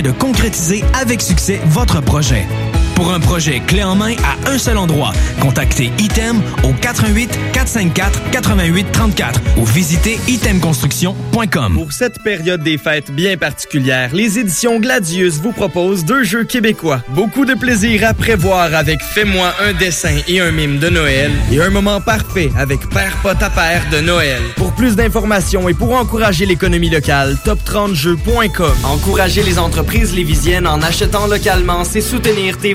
de concrétiser avec succès votre projet. Pour un projet clé en main à un seul endroit, contactez Item au 88 454 88 34 ou visitez itemconstruction.com. Pour cette période des fêtes bien particulière, les éditions Gladius vous proposent deux jeux québécois. Beaucoup de plaisir à prévoir avec Fais-moi un dessin et un mime de Noël et un moment parfait avec Père Pot à Père de Noël. Pour plus d'informations et pour encourager l'économie locale, top30jeux.com. Encourager les entreprises lévisiennes en achetant localement, c'est soutenir tes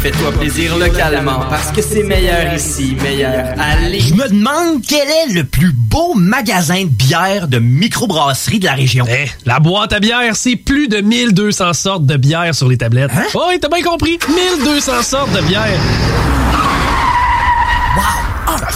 Fais-toi plaisir localement parce que c'est meilleur ici, meilleur Lévis. Je me demande quel est le plus beau magasin de bière de microbrasserie de la région. Eh, la boîte à bière, c'est plus de 1200 sortes de bière sur les tablettes. Hein? Oui, t'as bien compris. 1200 sortes de bière.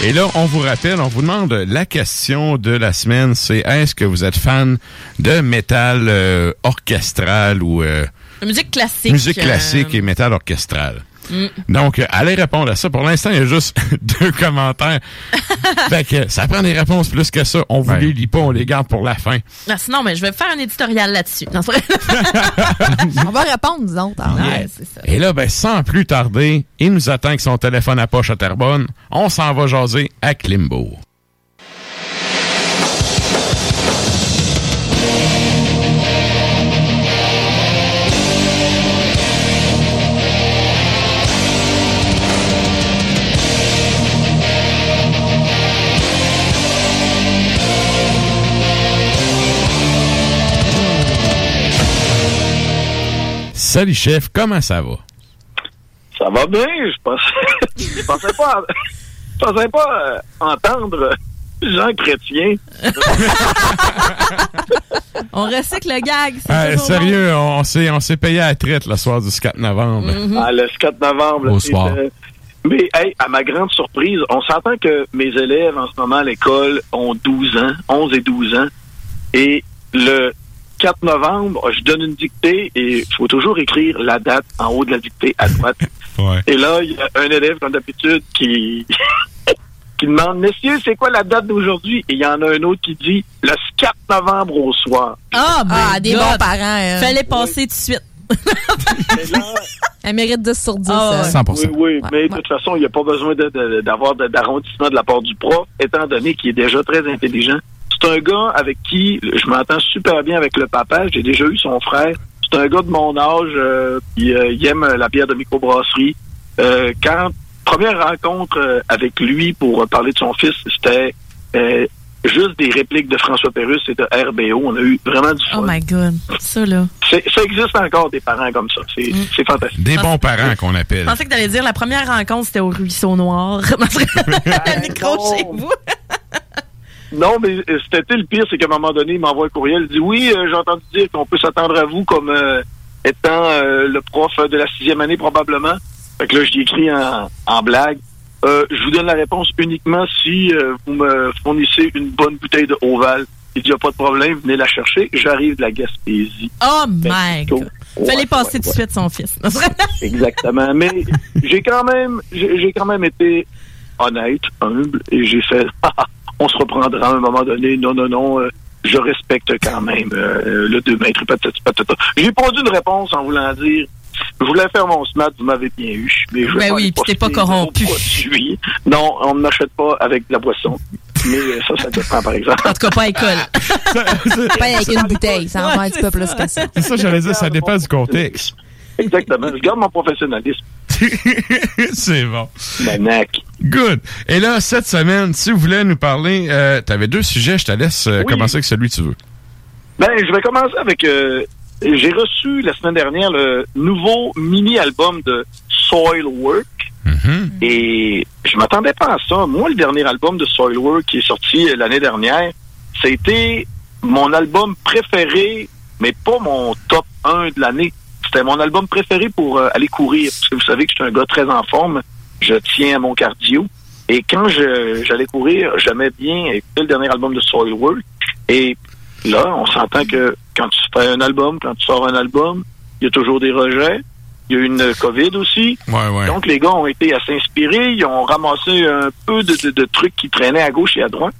Et là, on vous rappelle, on vous demande la question de la semaine, c'est est-ce que vous êtes fan de métal euh, orchestral ou euh, musique classique. musique euh, classique et métal orchestral? Mm. Donc, euh, allez répondre à ça. Pour l'instant, il y a juste (laughs) deux commentaires. (laughs) fait que ça prend des réponses plus que ça. On vous les lit pas, on les garde pour la fin. Ah, sinon, mais je vais faire un éditorial là-dessus. (laughs) On va répondre, nous autres. hein. Ouais, c'est ça. Et là, ben, sans plus tarder, il nous attend avec son téléphone à poche à Terrebonne. On s'en va jaser à Klimbo. Salut chef, comment ça va? Ça va bien, je pensais, (laughs) je pensais pas, je pensais pas euh, entendre Jean Chrétien. (laughs) On recycle le gag. c'est Ah, sérieux, on, on s'est on s'est payé à la traite le soir du 4 novembre. Mhm. Ah, le 4 novembre. Au soir. euh, mais hey, à ma grande surprise, on s'entend que mes élèves en ce moment à l'école ont 12 ans, 11 et 12 ans. Et le 4 novembre, je donne une dictée et il faut toujours écrire la date en haut de la dictée à droite. (laughs) Et là, il y a un élève, comme d'habitude, qui, (laughs) qui demande, Messieurs, c'est quoi la date d'aujourd'hui? Et il y en a un autre qui dit, le 4 novembre au soir. Ah, my Ah, des God. bons parents. euh. Fallait passer tout de suite. (laughs) Elle mérite 10 sur 10. Ah, euh. Oui, oui, mais de toute façon, il n'y a pas besoin de- d'avoir de- d'arrondissement de la part du prof, étant donné qu'il est déjà très intelligent. C'est un gars avec qui je m'entends super bien avec le papa. J'ai déjà eu son frère. C'est un gars de mon âge, euh, puis euh, il aime la bière de microbrasserie. Euh, quand première rencontre euh, avec lui pour parler de son fils, c'était euh, juste des répliques de François Pérusse et de RBO. On a eu vraiment du fun. Oh my God. Ça, là. Ça existe encore des parents comme ça. C'est c'est fantastique. Des bons parents qu'on Je appelle. pensais que t'allais dire la première rencontre, c'était au Ruisseau Noir. (laughs) (laughs) le micro chez vous. (laughs) Non, mais euh, c'était le pire, c'est qu'à un moment donné, il m'envoie un courriel, il dit oui, euh, j'ai entendu dire qu'on peut s'attendre à vous comme euh, étant euh, le prof de la sixième année probablement. Fait que là, je lui écris en, en blague. Je vous donne la réponse uniquement si vous me fournissez une bonne bouteille de Oval. Il dit, y a pas de problème, venez la chercher. J'arrive de la Gaspésie. Oh my God. Fallait Ouais, passer tout de suite son fils. (laughs) Exactement. Mais j'ai quand même, j'ai j'ai quand même été honnête, humble, et j'ai fait, (laughs) Ah, on se reprendra à un moment donné. Non, non, non, euh, je respecte quand même euh, le 2 mètres. patati patata. J'ai pondu une réponse en voulant dire, je voulais faire mon SMAT, vous m'avez bien eu, mais je Ben pas oui, puis t'es pas corrompu. Non, on ne m'achète pas avec de la boisson. Mais euh, ça, ça dépend, par exemple. En tout cas, pas à l'école. (laughs) Pas avec une bouteille, ça en va un petit peu plus que ça. C'est ça, j'allais dire, ça dépend du contexte. Exactement. Je garde mon professionnalisme. (laughs) C'est bon. Manac. Good. Et là, cette semaine, si vous voulez nous parler, euh, t'avais deux sujets, je te laisse euh, Oui. commencer avec celui que tu veux. Ben, je vais commencer avec. euh, J'ai reçu la semaine dernière le nouveau mini-album de Soilwork. Et je m'attendais pas à ça. Moi, le dernier album de Soilwork qui est sorti l'année dernière, c'était mon album préféré, mais pas mon top 1 de l'année. C'était mon album préféré pour euh, aller courir. Parce que vous savez que je suis un gars très en forme. Je tiens à mon cardio. Et quand j'allais courir, j'aimais bien écouter le dernier album de Soilwork. Et là, on s'entend que quand tu fais un album, quand tu sors un album, il y a toujours des rejets. Il y a eu une COVID aussi. Ouais, ouais. Donc, les gars ont été à s'inspirer. Ils ont ramassé un peu de, de- de trucs qui traînaient à gauche et à droite.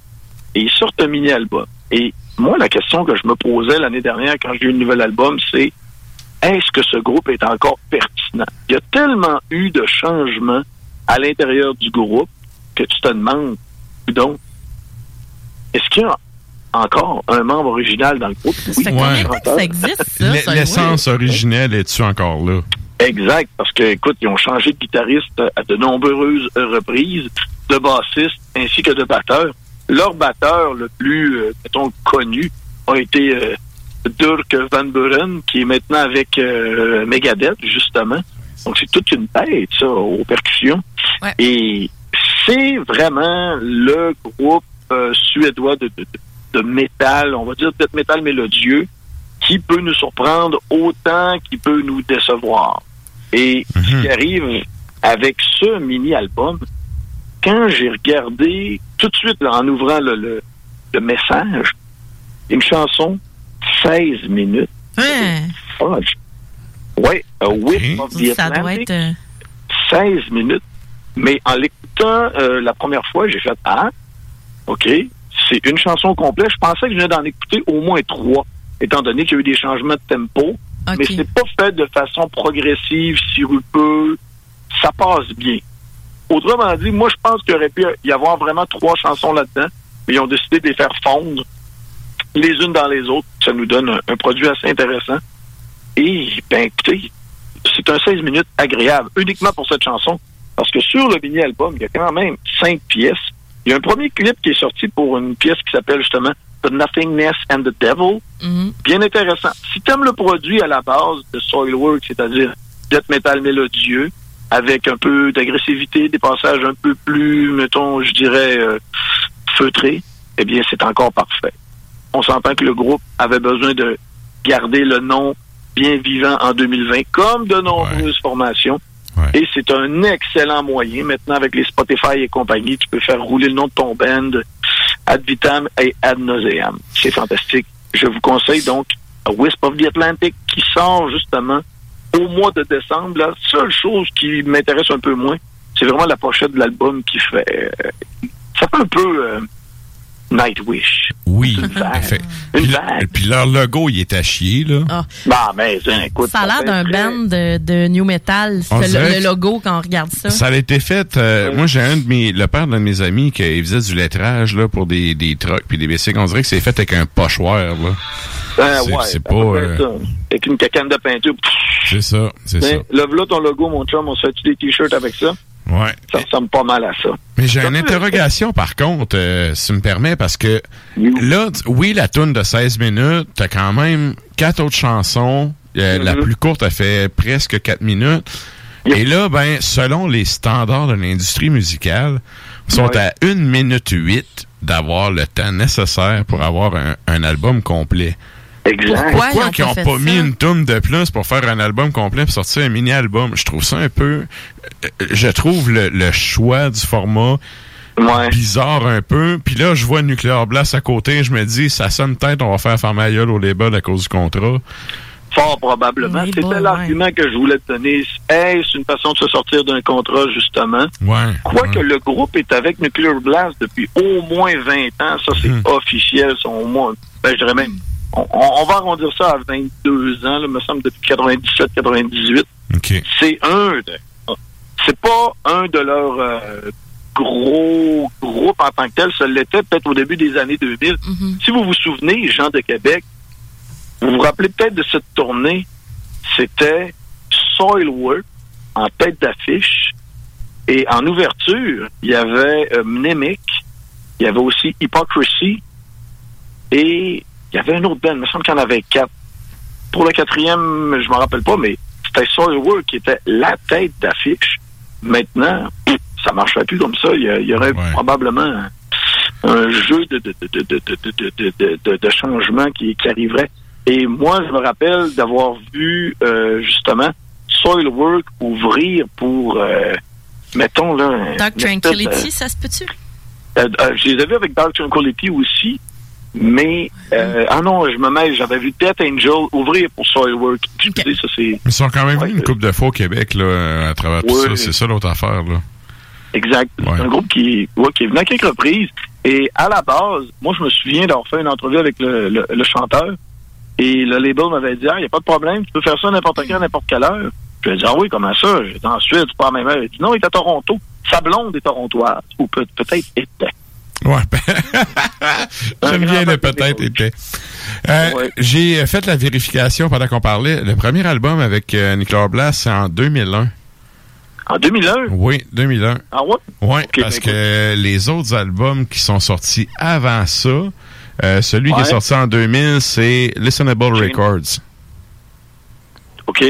Et ils sortent un mini-album. Et moi, la question que je me posais l'année dernière quand j'ai eu le nouvel album, c'est est-ce que ce groupe est encore pertinent? Il y a tellement eu de changements à l'intérieur du groupe que tu te demandes, donc, est-ce qu'il y a encore un membre original dans le groupe? Oui, Ouais. chanteur. L'e- L'essence originelle est-tu encore là? Exact, parce que, écoute, ils ont changé de guitariste à de nombreuses reprises, de bassiste ainsi que de batteur. leur batteur le plus, euh, mettons, connu a été euh, Dirk Van Buren, qui est maintenant avec euh, Megadeth, justement. Donc, c'est toute une tête, ça, aux percussions. Et c'est vraiment le groupe euh, suédois de, de, de métal, on va dire peut-être métal mélodieux, qui peut nous surprendre autant qu'il peut nous décevoir. Et ce qui arrive avec ce mini-album, quand j'ai regardé tout de suite là, en ouvrant le, le, le message, une chanson 16 minutes. Fudge. Ouais, A Whip of the Ça doit être. euh, 16 minutes. Mais en l'écoutant euh, la première fois, j'ai fait Ah, OK, c'est une chanson complète. Je pensais que je venais d'en écouter au moins trois, étant donné qu'il y a eu des changements de tempo. Mais c'est pas fait de façon progressive, sirupeux. Ça passe bien. Autrement dit, moi, je pense qu'il aurait pu y avoir vraiment trois chansons là-dedans, mais ils ont décidé de les faire fondre les unes dans les autres. Ça nous donne un, un produit assez intéressant. Et, ben, écoutez, c'est un 16 minutes agréable, uniquement pour cette chanson. Parce que sur le mini-album, il y a quand même cinq pièces. Il y a un premier clip qui est sorti pour une pièce qui s'appelle justement The Nothingness and the Devil. Bien intéressant. Si tu aimes le produit à la base de Soilwork, c'est-à-dire death metal mélodieux, avec un peu d'agressivité, des passages un peu plus, mettons, je dirais, euh, feutrés, eh bien, c'est encore parfait. On s'entend que le groupe avait besoin de garder le nom bien vivant en 2020, comme de nombreuses formations. Et c'est un excellent moyen. Maintenant, avec les Spotify et compagnie, tu peux faire rouler le nom de ton band ad vitam et ad nauseam. C'est fantastique. Je vous conseille donc A Wisp of the Atlantic qui sort justement au mois de décembre. La seule chose qui m'intéresse un peu moins, c'est vraiment la pochette de l'album qui fait... euh, ça fait un peu euh, Nightwish. Oui. vague. Fait- Puis, le- puis leur logo, il est à chier, là. Ah. Bah, mais hein, écoute... Ça a l'air d'un band de, de new metal. Le, le logo quand on regarde ça. Ça a été fait. euh, moi, j'ai un de mes, le père d'un de mes amis qui il faisait du lettrage là pour des des trucks puis des bicycles. On dirait que c'est fait avec un pochoir là. Ben, C'est- ouais, c'est à pas, euh, ça. Avec une cacane de peinture. C'est ça, c'est ça. Lève là ton logo, mon chum, on se fait des t-shirts avec ça? Ouais. Ça ressemble pas mal à ça. Mais j'ai une interrogation par contre, euh, si tu me permets, parce que là, oui, la tune de 16 minutes, t'as quand même quatre autres chansons. Euh, La Mhm. plus courte, elle fait presque 4 minutes. Et là, ben, selon les standards de l'industrie musicale, sont Ouais. à 1 minute 8 d'avoir le temps nécessaire pour avoir un, un album complet. Exact. Pourquoi, Pourquoi qu'ils ils ont n'ont pas ça? mis une tune de plus pour faire un album complet pour sortir un mini-album? Je trouve ça un peu... euh, Je trouve le, le choix du format bizarre un peu. Puis là, je vois Nuclear Blast à côté. Je me dis, ça sonne peut-être, on va faire faire ma gueule au label à cause du contrat. Fort probablement. Oui, C'était bon, l'argument que je voulais te donner. Hey, c'est une façon de se sortir d'un contrat, justement. Ouais. Quoique le groupe est avec Nuclear Blast depuis au moins 20 ans, ça c'est Mhm. officiel, c'est au moins, ben, je dirais même, on, on va arrondir ça à 22 ans, là, me semble, depuis 97-98. C'est un de, c'est pas un de leurs euh, gros groupes en tant que tel, ça l'était peut-être au début des années 2000. Si vous vous souvenez, Jean de Québec, vous vous rappelez peut-être de cette tournée, c'était Soilwork en tête d'affiche. Et en ouverture, il y avait euh, Mnemic, il y avait aussi Hypocrisy, et il y avait un autre band, il me semble qu'il y en avait quatre. Pour le quatrième, je m'en rappelle pas, mais c'était Soilwork qui était la tête d'affiche. Maintenant, ça ne marcherait plus comme ça. Il y, aurait probablement un jeu de, changement qui, arriverait. Et moi, je me rappelle d'avoir vu euh, justement Soilwork ouvrir pour, euh, mettons là... Dark Tranquility, ça se peut-tu? Euh, euh, je les ai vus avec Dark Tranquility aussi, mais euh, ah non, je me mêle, j'avais vu Death Angel ouvrir pour Soilwork. Me dis, ça c'est Ils sont quand même venus une couple de fois au Québec là, à travers tout ça. C'est ça l'autre affaire. Là. exact. C'est un groupe qui, ouais, qui est venu à quelques reprises. Et à la base, moi je me souviens d'avoir fait une entrevue avec le, le- le chanteur. Et le label m'avait dit Ah, il n'y a pas de problème, tu peux faire ça n'importe quand, n'importe quelle heure. Je lui ai dit Ah oui, comment ça? J'ai dit ensuite, pas à la même heure. Il dit Non, il est à Toronto. Sa blonde est torontoise. Ou peut- peut-être était. Ouais. (laughs) J'aime bien le peut-être était. Euh, J'ai fait la vérification pendant qu'on parlait. Le premier album avec euh, Nicolas Blast, c'est en 2001. En 2001? Oui, 2001. Ah ouais? Oui, parce ben, que les autres albums qui sont sortis avant ça, euh, celui qui Ouais. est sorti en 2000, c'est Listenable Records. OK.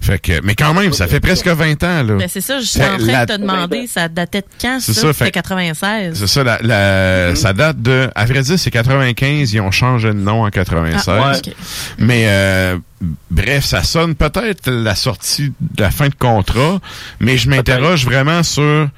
Fait que, mais quand même, ça fait presque 20 ans, là. Ben, c'est ça, je suis en train la- de te demander, ça datait de quand, C'est ça? ça, C'était fait- 96. C'est ça, la, la- ça date de, à vrai dire, c'est 95, ils ont changé de nom en 96. Ah, ouais, ok. Mais euh, bref, ça sonne peut-être la sortie de la fin de contrat, mais je m'interroge vraiment sur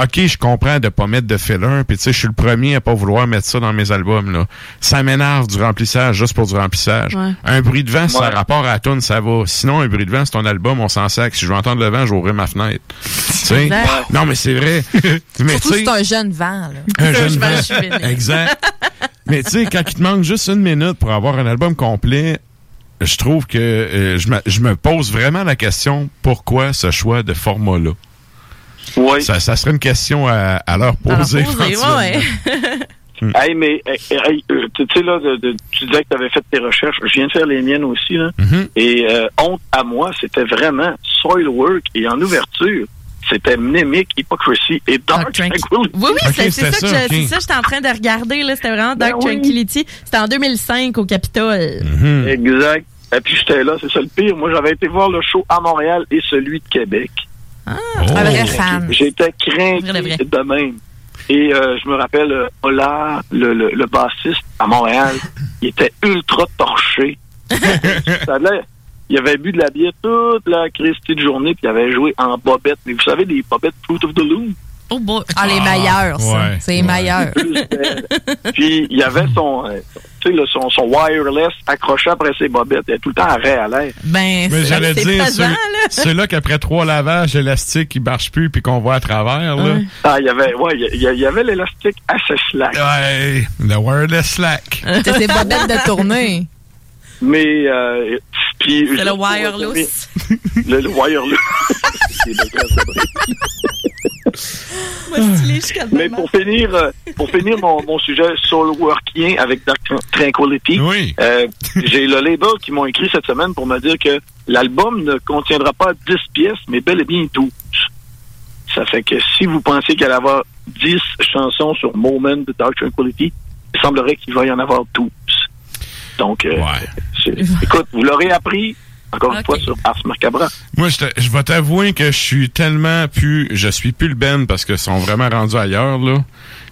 OK, je comprends de pas mettre de filler, puis tu sais, je suis le premier à pas vouloir mettre ça dans mes albums là. Ça m'énerve du remplissage juste pour du remplissage. Ouais. Un bruit de vent, ça Ouais. rapport à la tune, ça va. Sinon, un bruit de vent, c'est ton album, on s'en sac. Si je veux entendre le vent, j'ouvrirai ma fenêtre. Tu sais? Exact. Non, mais c'est vrai. (laughs) mais Surtout c'est un jeune vent, là. (laughs) un jeune vent. Exact. Mais tu sais, quand il te manque juste une minute pour avoir un album complet, je trouve que euh, je, me, je me pose vraiment la question pourquoi ce choix de format-là? Oui. Ça, ça serait une question à, à leur poser. éventuellement. (laughs) Hmm. Hey, mais hey, euh, tu sais, là, de- de- tu disais que tu avais fait tes recherches. Je viens de faire les miennes aussi. Là. Mhm. Et euh, honte à moi, c'était vraiment Soilwork. Et en ouverture, c'était Mnemic, Hypocrisy et Dark Tranquility. Oui, oui, c'est ça, que ça, que j'étais en train de regarder. là. C'était vraiment Ben Dark oui. Tranquility. C'était en 2005 au Capitole. Mhm. Exact. Et puis j'étais là, c'est ça le pire. Moi, j'avais été voir le show à Montréal et celui de Québec. Ah, Un vrai fan. J'étais craint de même. Et euh, je me rappelle, euh, Ola, le, le, le bassiste à Montréal, (laughs) il était ultra torché. (laughs) Ça allait- il avait bu de la bière toute la Christie de journée, puis il avait joué en bobette. Mais vous savez, les bobettes Fruit of the Loom? Oh boy. Ah, les meilleurs, ça. ouais, c'est les ouais. meilleurs. (laughs) Puis il y avait son, euh, tu sais, là, son, son wireless accroché après ses bobettes. Il était tout le temps arrêt à l'air. Ben, Mais c'est j'allais c'est dire, ceux- là. qu'après trois lavages élastiques, qui marchent plus puis qu'on voit à travers, là. Ouais. Ah, il y avait, ouais, il y, il y avait l'élastique assez slack. Ouais, le wireless slack. C'était ses bobettes de tournée. Mais, euh, puis. C'est le wireless. (laughs) Le, le wireless. (laughs) Mais pour finir, euh, pour finir mon, mon sujet soulworkien avec Dark Tran- Tranquility, Oui. euh, j'ai le label qui m'ont écrit cette semaine pour me dire que l'album ne contiendra pas 10 pièces, mais bel et bien 12. Ça fait que si vous pensez qu'il allait y avoir 10 chansons sur Moment de Dark Tranquility, il semblerait qu'il va y en avoir 12. Donc, euh, écoute, vous l'aurez appris, encore une fois, sur Ars Macabra. Moi, je, te- je vais t'avouer que je suis tellement plus... Je suis plus le Ben parce qu'ils sont vraiment rendus ailleurs, là.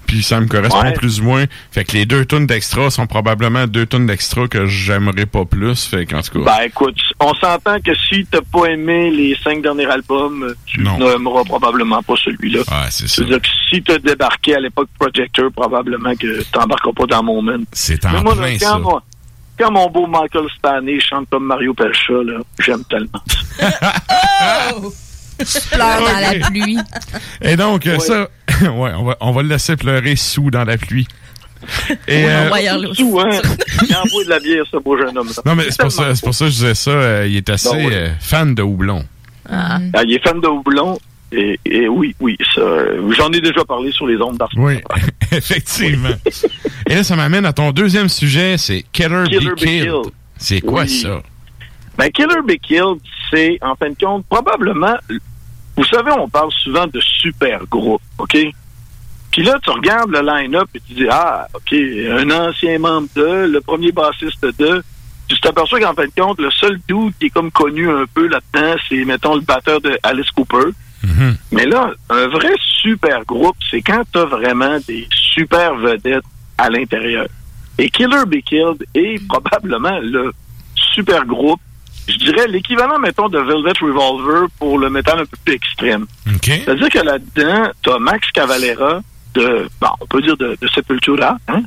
Puis ça me correspond Ouais. plus ou moins. Fait que les deux tonnes d'extra sont probablement deux tonnes d'extra que j'aimerais pas plus. Fait qu'en tout cas... Ben écoute, on s'entend que si t'as pas aimé les cinq derniers albums, tu n'aimeras probablement pas celui-là. Ouais, c'est ça. C'est-à-dire que si t'as débarqué à l'époque Projector, probablement que t'embarqueras pas dans mon moment. C'est Mais en moi, là, plein, ça. moi- quand mon beau Michael Stanley chante comme Mario Pelcha, là, j'aime tellement. (laughs) Pleure dans la pluie. Et donc, ça... (laughs) ouais, on va, on va le laisser pleurer sous dans la pluie. Et, euh. Tout, hein? (laughs) Il envoie de la bière, ce beau jeune homme-là. non, mais c'est pour, ça, c'est pour ça que je disais ça. euh, il est assez Ben euh, fan de houblon. Ah. Ah, il est fan de houblon. Et, et oui, oui, j'en ai déjà parlé sur les ondes d'Ars Oui, (laughs) effectivement. Et là, ça m'amène à ton deuxième sujet, c'est Killer, Killer Be Be Killed. Killed. C'est quoi Oui. ça? Ben, Killer Be Killed, c'est, en fin de compte, probablement, vous savez, on parle souvent de super groupes, OK? Puis là, tu regardes le line-up et tu dis, ah, OK, un ancien membre de, le premier bassiste de, tu t'aperçois qu'en fin de compte, le seul dude qui est comme connu un peu là-dedans, c'est, mettons, le batteur de Alice Cooper. Mais là, un vrai super groupe, c'est quand t'as vraiment des super vedettes à l'intérieur. Et Killer Be Killed est probablement le super groupe, je dirais l'équivalent, mettons, de Velvet Revolver pour le métal un peu plus extrême. C'est-à-dire que là-dedans, t'as Max Cavalera de, bon, on peut dire de, de Sepultura, hein,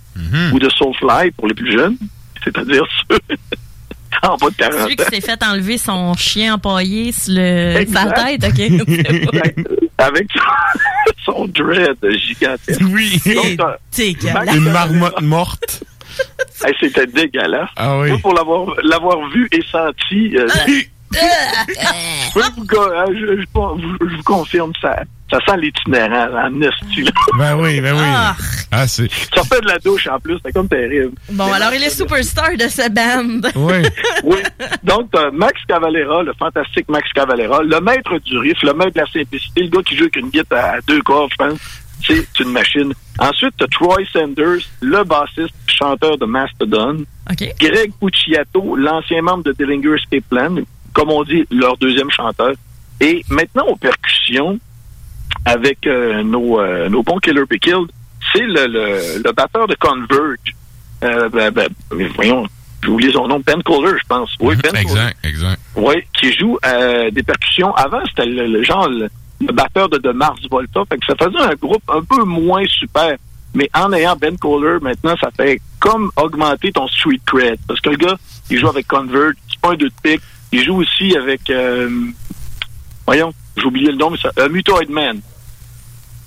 ou de Soulfly pour les plus jeunes, c'est-à-dire (laughs) ceux (laughs) en bas de 40 Celui qui s'est fait enlever son chien empaillé sur le, sa tête, OK? Avec (laughs) son dread gigantesque. Oui. Dégueulasse. Une marmotte morte. (laughs) Hey, C'était dégueulasse. Ah oui. Moi, pour l'avoir l'avoir vu et senti, euh, Je, peux vous co- euh, je- je- je- je vous confirme, ça, ça sent l'itinérant en esti, là. Ben oui, ben oui. Ah. Ah, c'est. Sortait de la douche en plus, c'était comme terrible. Bon, alors il est superstar de ce band. (laughs) Oui. Oui. Donc, t'as Max Cavalera, le fantastique Max Cavalera, le maître du riff, le maître de la simplicité, le gars qui joue avec une guitare à deux cordes, je pense. C'est une machine. Ensuite, t'as Troy Sanders, le bassiste, chanteur de Mastodon. OK. Greg Pucciato, l'ancien membre de Dillinger Escape Plan, comme on dit, leur deuxième chanteur. Et maintenant, aux percussions, avec euh, nos, euh, nos bons Killer Be Killed, c'est le, le, le batteur de Converge. Euh, ben, ben, voyons, j'ai oublié son nom, Ben Kohler, je pense. Oui, Ben Kohler. Exact, exact. Oui, qui joue euh, des percussions. Avant, c'était le, le genre le, batteur de, de Mars Volta. Fait que ça faisait un groupe un peu moins super. Mais en ayant Ben Kohler, maintenant, ça fait comme augmenter ton street cred. Parce que le gars, il joue avec Convert, c'est pas un deux de pique. Il joue aussi avec euh, voyons, j'ai oublié le nom, mais ça. euh, Mutoid Man.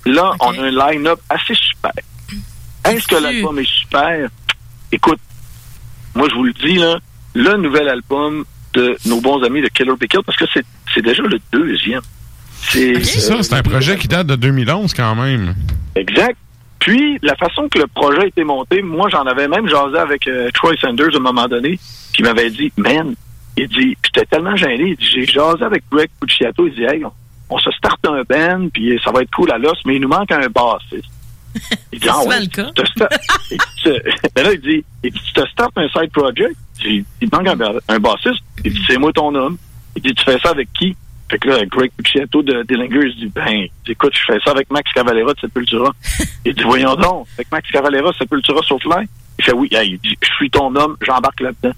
Là, on a un line-up assez super. Est-ce que l'album est super? Écoute, moi je vous le dis, là, le nouvel album de nos bons amis de Killer Be Killed, parce que c'est c'est déjà le deuxième. C'est C'est ça, c'est un projet qui date de 2011 quand même. Exact. Puis, la façon que le projet a été monté, moi, j'en avais même jasé avec euh, Troy Sanders à un moment donné, qui m'avait dit, man, il dit, j'étais tellement gêné, il dit, j'ai jasé avec Greg Pucciato, il dit, hey, on, on se starte un band, puis ça va être cool à l'os, mais il nous manque un bassiste. (laughs) Il dit, ah ouais, le cas. il dit, ben là, il dit, il dit, tu te startes un side project, il dit, il te manque un, un bassiste, il dit, c'est moi ton homme. Il dit, tu fais ça avec qui? Fait que là, Greg Pucciato de Dillinger, il dit, ben, écoute, je fais ça avec Max Cavalera de Sepultura. il dit, voyons donc, avec Max Cavalera, Sepultura sur Fly. Il fait, oui, il dit, je suis ton homme, j'embarque là-dedans.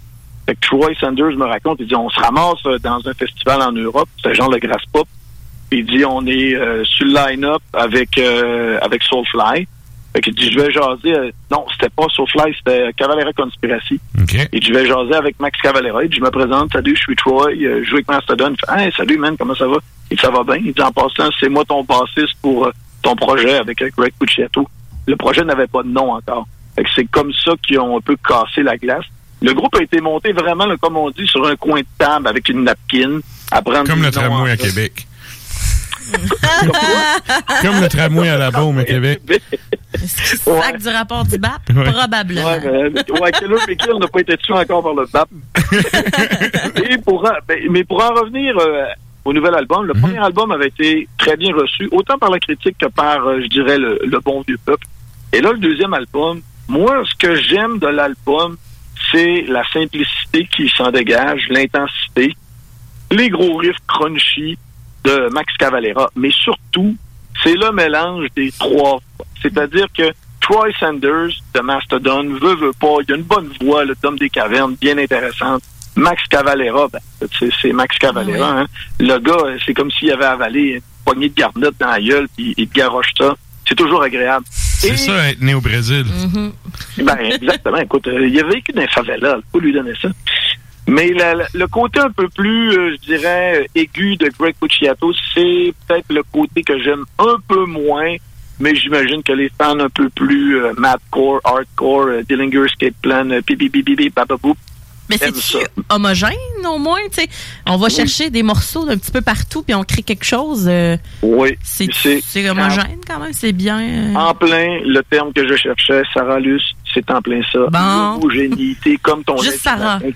Fait que Troy Sanders me raconte, il dit, on se ramasse euh, dans un festival en Europe, c'est genre le Grass Pop. Il dit, on est euh, sur le line-up avec, euh, avec Soulfly. Fait qu'il dit, je vais jaser. euh, non, c'était pas Soulfly, c'était Cavalera Conspiracy. Et je vais jaser avec Max Cavalera. Il dit, je me présente, salut, je suis Troy, je joue avec Mastodon. Il fait, hey, salut, man, comment ça va? Il dit, ça va bien. Il dit, en passant, c'est moi ton bassiste pour ton projet avec Greg Pucciato. Le projet n'avait pas de nom encore. Fait que c'est comme ça qu'ils ont un peu cassé la glace. Le groupe a été monté vraiment, là, comme on dit, sur un coin de table avec une napkin. À prendre Comme le tramway à Québec. (laughs) Comme le tramway à la Baume à Québec. Sac du rapport du BAP? Ouais. Probablement. Ouais, mais, ouais, Killer Be Killed n'a pas été tué encore par le BAP. (laughs) Et pour en- ben, mais pour en revenir euh, au nouvel album, le premier album avait été très bien reçu, autant par la critique que par, euh, je dirais, le, le bon vieux peuple. Et là, le deuxième album, moi, ce que j'aime de l'album, c'est la simplicité qui s'en dégage, l'intensité, les gros riffs crunchy de Max Cavalera, mais surtout, c'est le mélange des trois. C'est-à-dire que Troy Sanders de Mastodon veut, veut pas, il a une bonne voix, le Tom des cavernes, bien intéressante. Max Cavalera, ben, c'est Max Cavalera. Hein. Le gars, c'est comme s'il avait avalé une poignée de garnottes dans la gueule, puis il te garoche ça. C'est toujours agréable. C'est ça, être né au Brésil. Ben, exactement. Écoute, euh, il a vécu dans les favelas. Faut lui donner ça. Mais la- la- le côté un peu plus, euh, je dirais, euh, aigu de Greg Pucciato, c'est peut-être le côté que j'aime un peu moins, mais j'imagine que les fans un peu plus euh, madcore, hardcore, Dillinger Escape Plan, pipi pipi pipi papaboop, Mais c'est aiment ça. homogène au moins, tu sais? On va chercher des morceaux d'un petit peu partout puis on crée quelque chose. euh, Oui, c'est homogène quand même, c'est bien. euh. En plein, le terme que je cherchais, Sarah Luce, c'est en plein ça. Bon. L'homogénéité, comme ton Juste Sarah. (laughs) (laughs)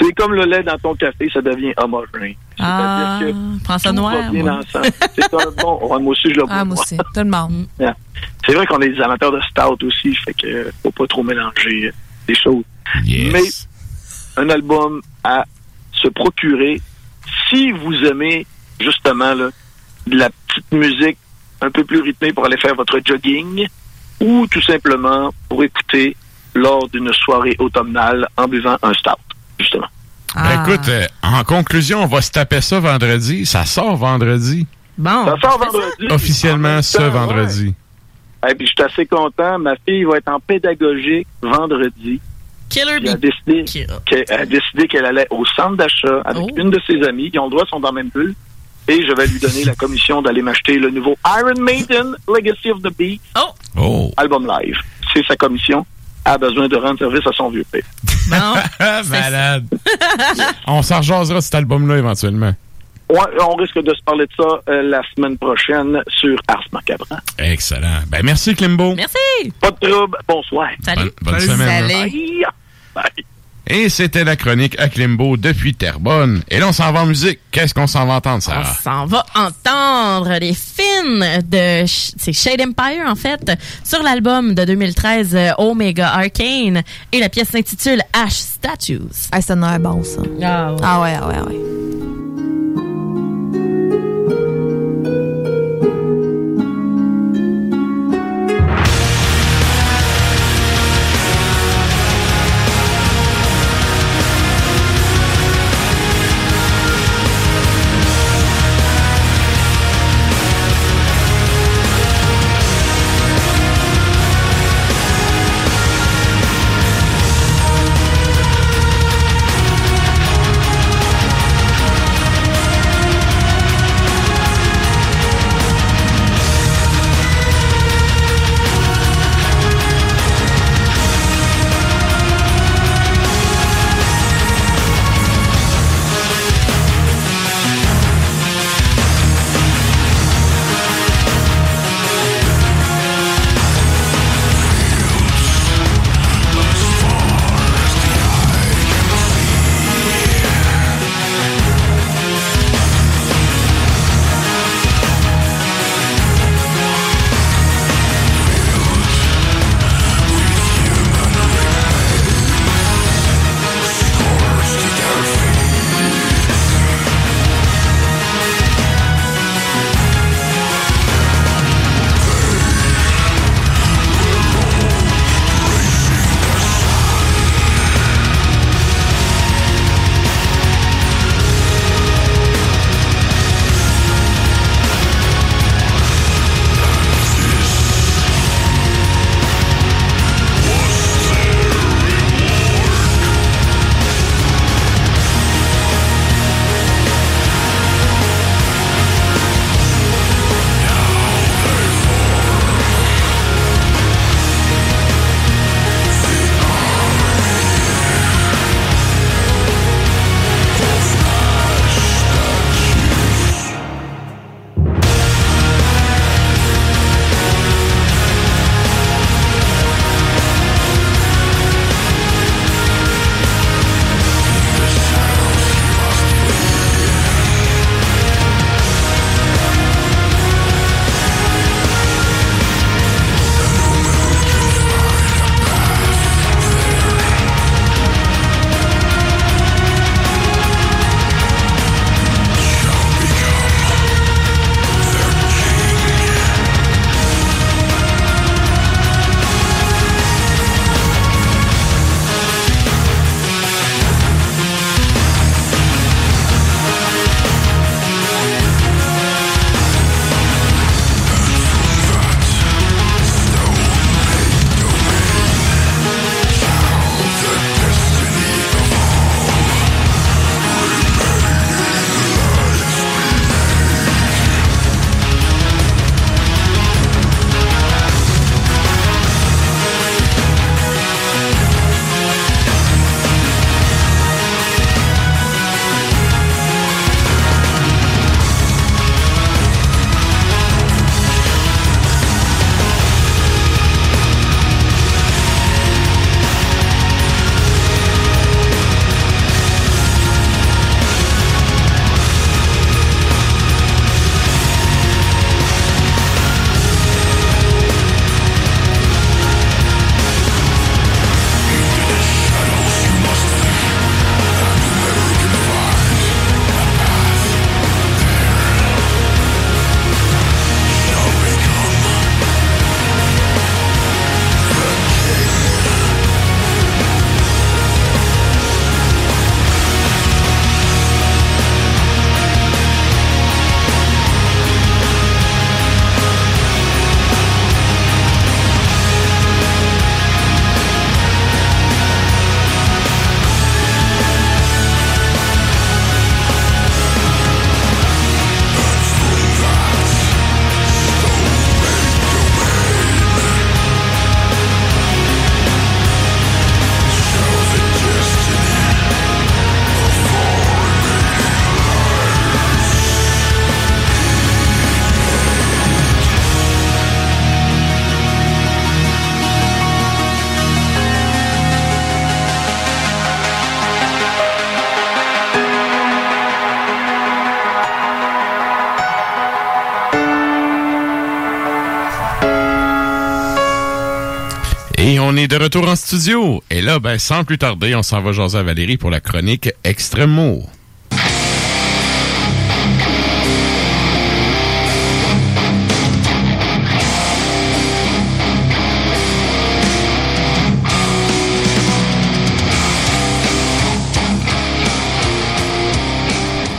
C'est comme le lait dans ton café, ça devient homogène. Ah, C'est-à-dire que prends ça noir. va bien moi. ensemble. C'est un bon. ouais, moi aussi, je le bois. Ah, moi aussi. Tout le monde. (laughs) Yeah. C'est vrai qu'on est des amateurs de stout aussi, fait que faut pas trop mélanger euh, les choses. Mais un album à se procurer si vous aimez justement là, de la petite musique un peu plus rythmée pour aller faire votre jogging ou tout simplement pour écouter lors d'une soirée automnale en buvant un stout, justement. Ben, écoute, euh, en conclusion, on va se taper ça vendredi. Ça sort vendredi. Bon. Ça sort vendredi. Officiellement En même ce temps, vendredi. Et puis, je suis assez content. Ma fille va être en pédagogique vendredi. Killer Elle a décidé qu'elle elle a décidé qu'elle allait au centre d'achat avec Oh. une de ses amies. Ils ont le droit, sont dans la même bulle. Et je vais lui donner la commission d'aller m'acheter le nouveau Iron Maiden Legacy of the Beast Oh. album live. C'est sa commission. A besoin de rendre service à son vieux père. (laughs) Malade. on s'en rejasera cet album-là éventuellement. Ouais, on risque de se parler de ça euh, la semaine prochaine sur Ars Macabre. Excellent. Ben, merci, Klimbo. Merci. Pas de trouble. Bonsoir. Bonne, bonne semaine. Bye. Bye. Et c'était la chronique à Klimbo depuis Terrebonne. Et là, on s'en va en musique. Qu'est-ce qu'on s'en va entendre, On Sarah? s'en va entendre les fins de Sh- c'est Shade Empire en fait sur l'album de 2013 euh, Omega Arcane et la pièce s'intitule Ash Statues. Ah, ça en a un bon, ça. Ah ouais. Ah ouais, ah ouais, retour en studio. Et là, ben, sans plus tarder, on s'en va jaser à Valérie pour la chronique Extremo.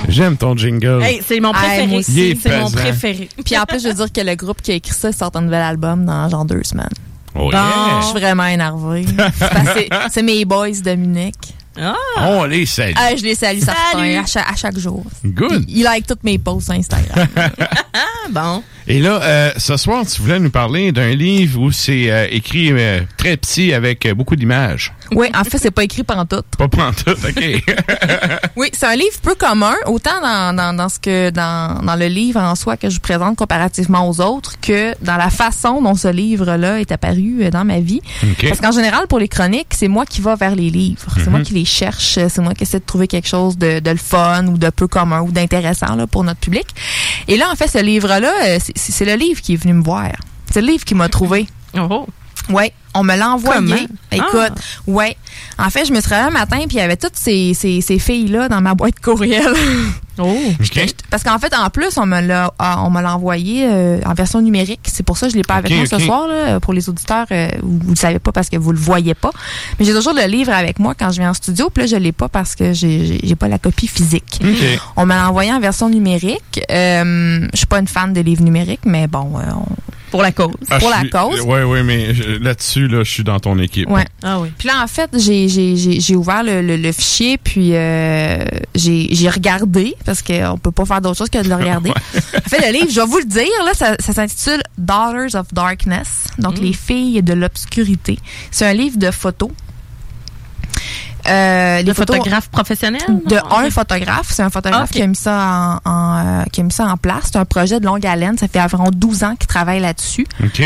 J'aime ton jingle. Hey, c'est mon Ah, préféré. est c'est mon préféré. Puis en plus, je veux dire que le groupe qui a écrit ça sort un nouvel album dans genre deux semaines. Oh, Je suis vraiment énervée. (laughs) C'est mes boys Munich. Ah. On les salue. Ah, je les salue, certains, à chaque, à chaque jour. Good. Ils like toutes mes posts sur Instagram. Ah, (laughs) (laughs) bon. Et là, euh, ce soir, tu voulais nous parler d'un livre où c'est euh, écrit euh, très petit avec euh, beaucoup d'images. oui, en fait, c'est pas écrit pantoute. Pas pantoute, OK. (laughs) Oui, c'est un livre peu commun, autant dans, dans, dans ce que dans, dans le livre en soi que je vous présente comparativement aux autres, que dans la façon dont ce livre-là est apparu dans ma vie. OK. Parce qu'en général, pour les chroniques, c'est moi qui va vers les livres. C'est moi qui les cherche. C'est moi qui essaie de trouver quelque chose de, de le fun ou de peu commun ou d'intéressant là, pour notre public. Et là, en fait, ce livre-là, euh, c'est- le livre qui est venu me voir. C'est le livre qui m'a trouvé. Oh. Ouais, on me l'a envoyé. Écoute, ouais. En fait, je me suis réveillée un matin puis il y avait toutes ces, ces, ces filles-là dans ma boîte courriel. (laughs) Oh. Parce qu'en fait, en plus, on me l'a ah, on me l'a envoyé euh, en version numérique. C'est pour ça que je l'ai pas avec moi ce soir. Là, pour les auditeurs, euh, vous ne le savez pas parce que vous le voyez pas. Mais j'ai toujours le livre avec moi quand je viens en studio. Puis là, je l'ai pas parce que j'ai j'ai- pas la copie physique. On me l'a envoyé en version numérique. Euh, je suis pas une fan des livres numériques, mais bon, on- Pour la cause. Ah, pour la suis- cause. Ouais, ouais, mais là-dessus, là, je suis dans ton équipe. Ouais. Ah oui. Puis là, en fait, j'ai j'ai- j'ai- j'ai ouvert le, le- le fichier, puis euh, j'ai j'ai regardé, parce qu'on peut pas faire d'autre chose que de le regarder. (laughs) En fait, le livre, je vais vous le dire, là, ça, ça s'intitule Daughters of Darkness, donc les filles de l'obscurité. C'est un livre de photos. Euh, les Le photos photographe professionnel? de un photographe. C'est un photographe qui a mis ça en, en, euh, qui a mis ça en place. C'est un projet de longue haleine. Ça fait environ 12 ans qu'il travaille là-dessus. OK.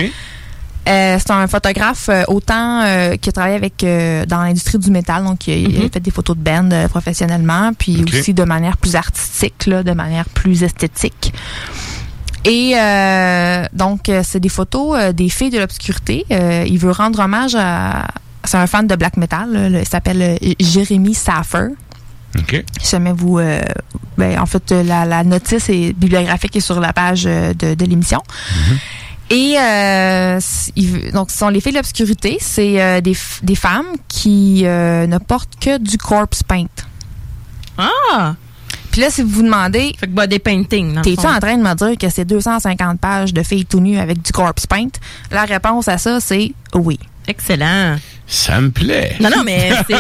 Euh, c'est un photographe euh, autant euh, qui a travaillé avec euh, dans l'industrie du métal, donc il a, il a Mhm. fait des photos de band euh, professionnellement, puis aussi de manière plus artistique, là, de manière plus esthétique. Et euh, donc c'est des photos euh, des filles de l'obscurité. Euh, il veut rendre hommage à c'est un fan de black metal. là, il s'appelle euh, Jérémy Saffer. OK. Si jamais vous, euh, ben, en fait, la, la notice est bibliographique est sur la page euh, de, de l'émission. Et euh, il donc, ce sont les filles de l'obscurité. C'est euh, des, des femmes qui euh, ne portent que du corpse paint. Ah! Puis là, si vous vous demandez, Fait que body painting, t'es-tu en train de me dire que c'est 250 pages de filles tout nues avec du corpse paint? La réponse à ça, c'est oui. Excellent. Ça me plaît. Non, non, mais (laughs) c'est.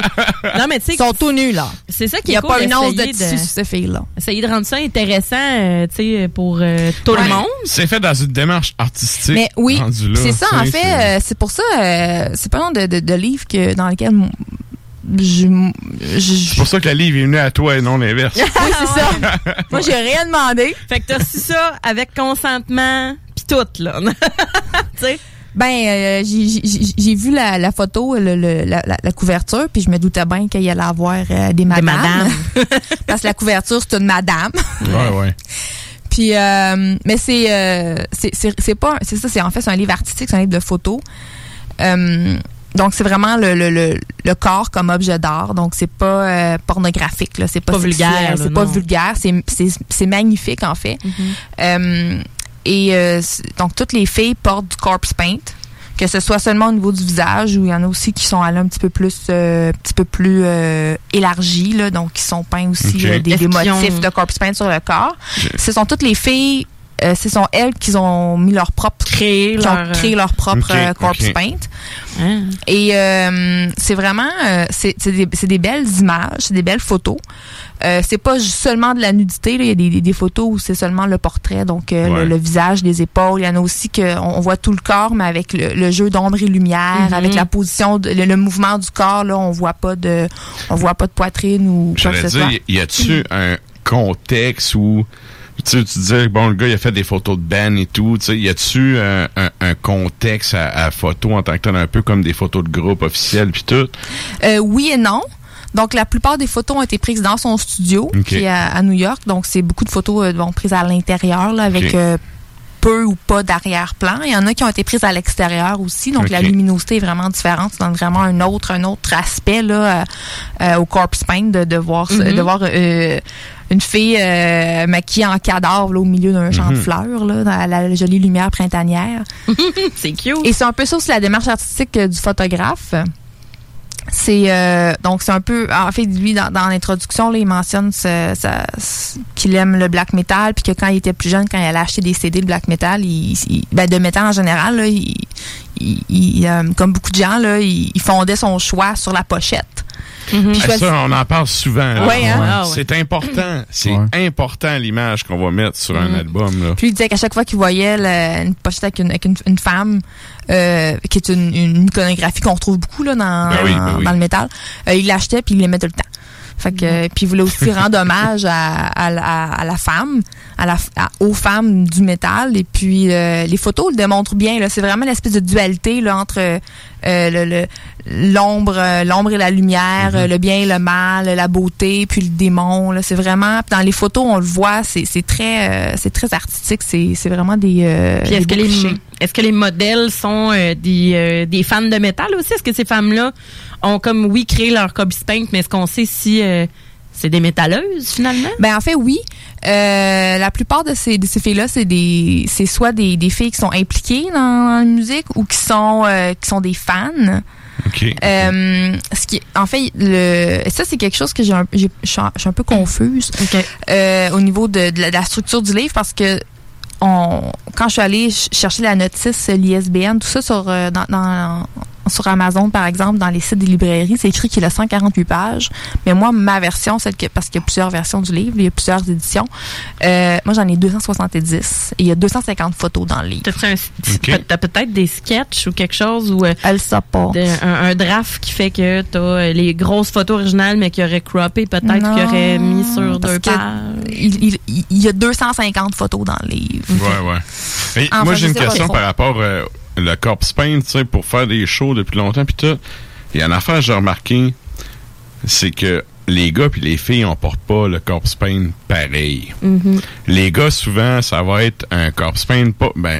Non, mais tu sais. Ils sont tout nus, là. C'est ça Il qui n'y est a cool pas une once de tissu sur ces filles-là. Essayer de rendre ça intéressant, euh, tu sais, pour euh, tout Ouais. le monde. C'est fait dans une démarche artistique. Mais oui, c'est ça en fait. c'est- euh, c'est pour ça, euh, c'est pas nom de, de, de livre que, dans lequel m- je, je- C'est pour ça que la livre est venue à toi et non l'inverse. (laughs) Oui, c'est ça. (laughs) Moi, j'ai rien demandé. Fait que t'as reçu ça avec consentement, pis tout, là. tu sais? Ben, euh, j'ai- vu la, la photo, le, le- la, couverture, puis je me doutais bien qu'il y allait avoir euh, des madames. madames. (laughs) Parce que la couverture, c'est une madame. ouais, ouais. (laughs) Puis, euh, mais c'est, euh, c'est, c'est, pas, c'est ça, c'est en fait, c'est un livre artistique, c'est un livre de photos. Euh, donc, c'est vraiment le, le, le, le corps comme objet d'art. Donc, c'est pas euh, pornographique, là. C'est pas, Pas vulgaire, C'est pas vulgaire. C'est, magnifique, en fait. Euh, et euh, donc, toutes les filles portent du corpse paint. Que ce soit seulement au niveau du visage ou il y en a aussi qui sont allés un petit peu plus, euh, un petit peu plus euh, élargis, là, donc qui sont peints aussi euh, des, ont- motifs de corpse paint sur le corps. Je- Ce sont toutes les filles, euh, ce sont elles qui ont mis leur propre, Créer qui leur. ont créé leur propre Ok, euh, corpse ok. paint. Hein? Et euh, c'est vraiment, euh, c'est c'est des, c'est des belles images, c'est des belles photos. Euh, c'est pas seulement de la nudité, il y a des, des, des photos où c'est seulement le portrait, donc euh, Ouais. le, le visage, les épaules. Il y en a aussi que on, on voit tout le corps, mais avec le, le jeu d'ombre et lumière, Mhm. avec la position, de- le, le mouvement du corps. Là, on voit pas de, on voit pas de poitrine ou quoi que J'allais ce dire, soit. y- y a-tu un contexte où tu sais, tu disais bon le gars il a fait des photos de band et tout, tu sais, y a-tu un, un, un contexte à, à photo en tant que tel un peu comme des photos de groupe officielles puis tout? Euh, oui et non. Donc, la plupart des photos ont été prises dans son studio, qui est à, à New York. Donc, c'est beaucoup de photos euh, bon, prises à l'intérieur, là, avec euh, peu ou pas d'arrière-plan. Il y en a qui ont été prises à l'extérieur aussi, donc la luminosité est vraiment différente. Ça donne vraiment un autre, un autre aspect là, euh, euh, au corpse paint de, de voir, Mhm. de voir euh, une fille euh, maquillée en cadavre là, au milieu d'un champ de Mhm. fleurs, là, dans la jolie lumière printanière. (laughs) c'est cute. Et c'est un peu ça aussi la démarche artistique du photographe. C'est euh, donc c'est un peu en fait lui dans, dans l'introduction là, il mentionne ce- ce- qu'il aime le black metal puis que quand il était plus jeune quand il allait acheter des CD de black metal il, il- ben, de métal en général là, il, il- euh, comme beaucoup de gens là il fondait son choix sur la pochette Il Ah, ça, on en parle souvent. Ouais, hein? Ah, ouais. C'est important. C'est important l'image qu'on va mettre sur un Mhm. album. Là. Puis il disait qu'à chaque fois qu'il voyait le- une pochette avec une, avec une, une femme, euh, qui est une, une iconographie qu'on retrouve beaucoup là, dans, Ben oui, ben oui. dans le métal, euh, il l'achetait puis il l'aimait tout le temps. Fait que, euh, puis il voulait aussi rendre hommage à, à, la- à la femme, à la, aux femmes du métal. Et puis euh, les photos le démontrent bien. Là, c'est vraiment l'espèce de dualité là, entre euh, le- l'ombre, euh, l'ombre et la lumière, Mhm. euh, le bien et le mal, la beauté, puis le démon. Là, c'est vraiment dans les photos on le voit, c'est, c'est très, c'est très artistique. C'est, c'est vraiment des. Puis est-ce que, les, est-ce que les modèles sont des, des fans de métal aussi? Est-ce que ces femmes-là ont comme, oui, créé leur copy paint, mais est-ce qu'on sait si euh, c'est des métalleuses finalement? Ben en fait oui. Euh, la plupart de ces, de ces filles-là, c'est des, c'est soit des, des filles qui sont impliquées dans la musique ou qui sont, euh, qui sont des fans. OK. Euh, ce qui, en fait, le, ça c'est quelque chose que j'ai, je suis un, peu confuse euh, au niveau de, de la, de la structure du livre parce que on, quand je suis allée ch- chercher la notice, l'ISBN, tout ça sur euh, dans, dans- sur Amazon par exemple, dans les sites des librairies, c'est écrit qu'il a 148 pages. Mais moi, ma version, celle que parce qu'il y a plusieurs versions du livre, il y a plusieurs éditions. euh, moi, j'en ai 270 et il y a 250 photos dans le livre. T'as peut-être des sketchs ou quelque chose ou euh, Elle sait pas. un, un draft qui fait que t'as euh, les grosses photos originales mais qui aurait croppé peut-être qui aurait mis sur parce deux pages. Il, il- il- il y a 250 photos dans le livre. Ouais, ouais. Et Enfin, moi, j'ai une question par rapport euh, le corpse paint, tu sais, pour faire des shows depuis longtemps, puis tout. Il y a une affaire que j'ai remarqué, c'est que les gars puis les filles, on porte pas le corpse paint pareil. Mhm. Les gars, souvent, ça va être un corpse paint pas, ben,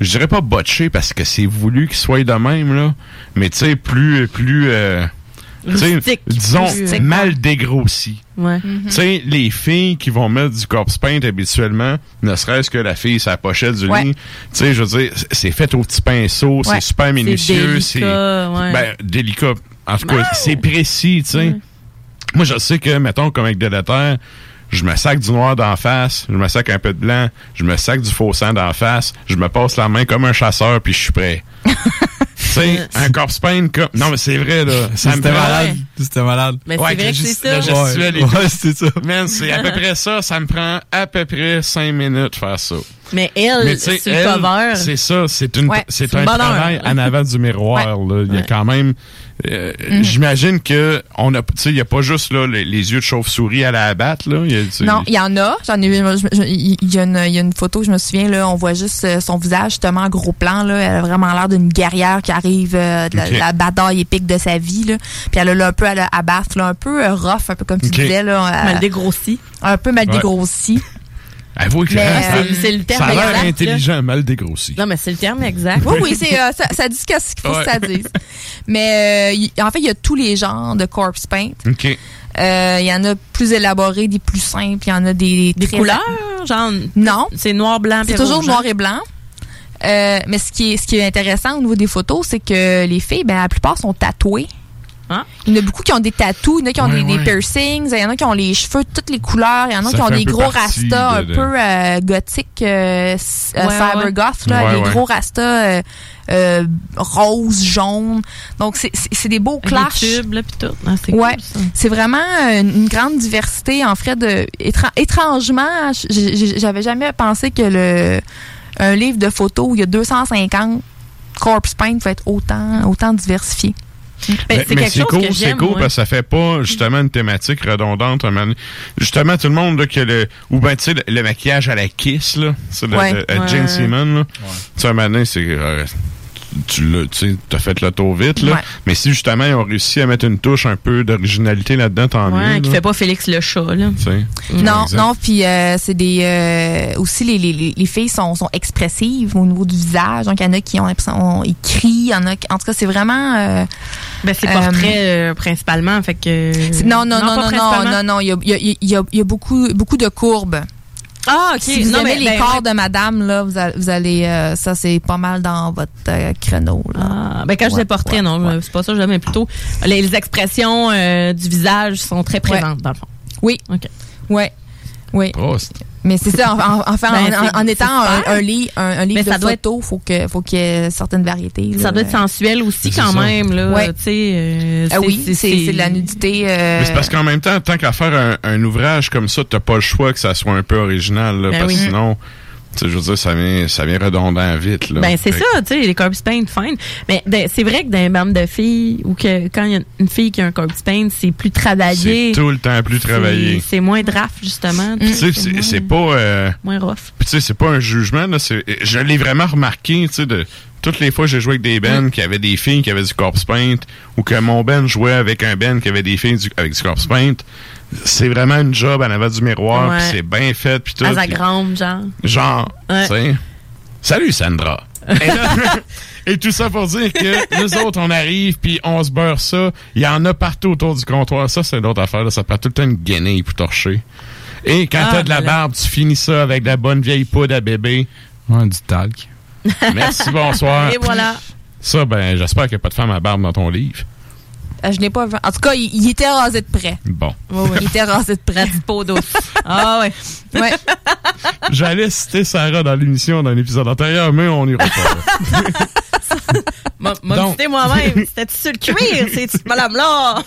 je dirais pas botché parce que c'est voulu qu'il soit de même, là, mais tu sais, plus, plus, euh. Disons, Rustique. mal dégrossi. Ouais. Tu sais, les filles qui vont mettre du corpse paint habituellement, ne serait-ce que la fille, sa pochette du Ouais. lit, tu sais, je veux dire, c'est fait au petit pinceau, Ouais. c'est super minutieux, c'est délicat, ouais. ben, délicat. En tout cas, c'est précis, tu sais. Moi, je sais que, mettons, comme avec de la terre, je me sac du noir d'en face, je me sac un peu de blanc, je me sac du faux sang d'en face, je me passe la main comme un chasseur, puis je suis prêt. (laughs) un corpse paint comme... Non, mais c'est vrai, là. Ça me C'était malade. C'était malade. Mais c'est Ouais, vrai le que c'est ça. Ouais, ouais, c'est ça. Man, c'est à peu près ça. Ça me prend à peu près cinq minutes de faire ça. Mais elle, elle, cover. c'est ça. C'est une, Ouais, c'est c'est un travail en avant du miroir. là. Il y a quand même. Euh, Mm. J'imagine que on a, tu sais, il y a pas juste là les, les yeux de chauve-souris à la abatte là. Y a, Non, il y en a. J'en ai Il y, a une- il y a une photo, je me souviens, là, on voit juste euh, son visage, justement, en gros plan. Là. Elle a vraiment l'air d'une guerrière qui arrive euh, de la, bataille épique de sa vie. Là. Puis elle a là, un peu à la abattre, là, un peu euh, rough, un peu comme tu disais. Là, euh, Mal dégrossi. Un peu mal Ouais. dégrossi. Avoue que Mais, euh, c'est le terme Ça a l'air là. intelligent, mal dégrossi. Non, mais c'est le terme exact. Oui, oui, c'est, euh, ça, ça dit ce qu'il faut Ouais. que ça dise. Mais euh, en fait, il y a tous les genres de corpse paint. Ok. Euh, Il y en a plus élaborés, des plus simples, il y en a des... Des très- couleurs, genre. Non. C'est noir, blanc, C'est toujours rouge, noir hein? et blanc. Euh, mais ce qui, est, ce qui est intéressant au niveau des photos, c'est que les filles, ben, la plupart sont tatouées. Hein? Il y en a beaucoup qui ont des tatous, il y en a qui ont des, des piercings, il y en a qui ont les cheveux de toutes les couleurs, il y en a Ça qui ont des gros rastas un de- peu euh, gothiques, euh, s- euh, Ouais, cyber ouais. goth, là, Ouais, les ouais. gros rastas euh, euh, roses, jaunes. Donc, c'est- des beaux clashs. Tubes, là, puis tout. Ah, c'est Ouais, cool, vraiment euh, une grande diversité en fait de étran- étrangement, j'avais jamais pensé que le un livre de photos où il y a 250 corpse paint va être autant autant diversifié. Ben, Mais, c'est mais c'est cool, que c'est cool parce que ça fait pas justement une thématique redondante. un moment donné. Justement, tout le monde là, que le ou ben tu sais le, le maquillage à la kiss là, c'est Ouais. le- le Ouais. Jane Simon là. Tu sais, c'est euh, tu l'as, tu as fait le tour vite, là. Ouais. Mais si justement ils ont réussi à mettre une touche un peu d'originalité là-dedans, tant Ouais, mieux. qui là. fait pas Félix le chat, là. Non, Exact. non, puis euh, c'est des euh, aussi les, les, les- les filles sont, sont expressives au niveau du visage. Donc il y en a qui ont l'impression ils crient, il y en a qui, en tout cas c'est vraiment euh, Ben, c'est euh, portrait euh, principalement, fait que. non non non non non non non, il y a, il y a, il y a, il y a beaucoup beaucoup de courbes. Ah, ok. Si vous Non, aimez mais, les ben, corps de madame là, vous allez, vous allez euh, ça c'est pas mal dans votre euh, créneau là. Ah, ben quand je dis portrait, non, c'est pas ça, je mais plutôt les, les expressions euh, du visage sont très présentes dans le fond. Oui. OK. Ouais. Oui. Oh, Mais c'est ça, en, en- enfin, Ben, en, en étant un, un livre, un, un livre Mais ça de doit être- photos, faut que, faut qu'il y ait certaines variétés. Ça doit être sensuel aussi quand ça. même là, Ouais. tu sais. euh, Ah oui, c'est c'est de la nudité. euh, Mais c'est parce qu'en même temps, tant qu'à faire un, un ouvrage comme ça, t'as pas le choix que ça soit un peu original, là, Ben parce que oui. sinon, je veux dire, ça vient, ça vient redondant vite, là. Ben c'est ça, tu sais, les corpse paint, fine. Mais ben, c'est vrai que dans les bandes de filles ou que quand il y a une fille qui a un corpse paint, c'est plus travaillé. C'est tout le temps plus travaillé. C'est- moins draft justement. Puis, tu sais, c'est- pas... euh, moins rough. Puis tu sais, c'est pas un jugement, là. c'est- Je l'ai vraiment remarqué, tu sais, de toutes les fois que j'ai joué avec des bands qui avaient des filles qui avaient du corpse paint, ou que mon band jouait avec un band qui avait des filles du- avec du corpse paint, c'est vraiment une job en avant du miroir, Ouais. puis c'est bien fait, puis tout. À sa grande, genre. genre, Ouais. tu sais. Salut Sandra. (laughs) Et, là, (laughs) et tout ça pour dire que nous autres, on arrive, puis on se beurre ça. Il y en a partout autour du comptoir. Ça, c'est l'autre affaire. Là. Ça prend tout le temps une guenille pour torcher. Et quand Ah, t'as de la barbe, tu finis ça avec de la bonne vieille poudre à bébé. Ouais, du talc. Merci, bonsoir. (laughs) Et voilà. Ça, ben, j'espère qu'il n'y a pas de femme à barbe dans ton livre. Euh, je n'ai pas vu. En tout cas, il, il était rasé de près. Bon. Il était rasé de près. (laughs) du pot d'eau. Ah ouais. Ouais. J'allais citer Sarah dans l'émission dans l'épisode antérieur, mais on ira pas. là. (laughs) M'a cité moi-même. (laughs) C'était sur le cuir, ces petites madame-là.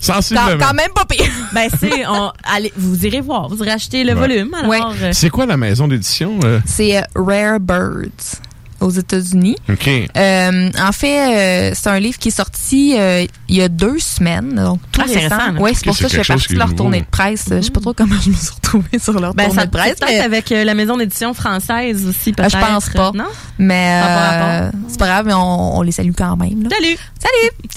Sensiblement. Quand, quand même pas pire. Ben, c'est, on, allez, vous irez voir, vous irez acheter le Ouais. volume. Alors, euh, C'est quoi la maison d'édition? euh? C'est euh, Rare Birds aux États-Unis. OK. Euh, en fait, euh, c'est un livre qui est sorti euh, il y a deux semaines, donc tout Ah, c'est récent. Oui, c'est pour ça que je fais partie de leur tournée de presse. Je sais pas trop comment je me suis retrouvée sur leur ben, tournée ça de presse. peut-être mais- avec euh, la maison d'édition française aussi, Ah, peut-être. je pense pas. Non? Mais euh, c'est pas grave, mais on, on les salue quand même. là. Salut! Salut!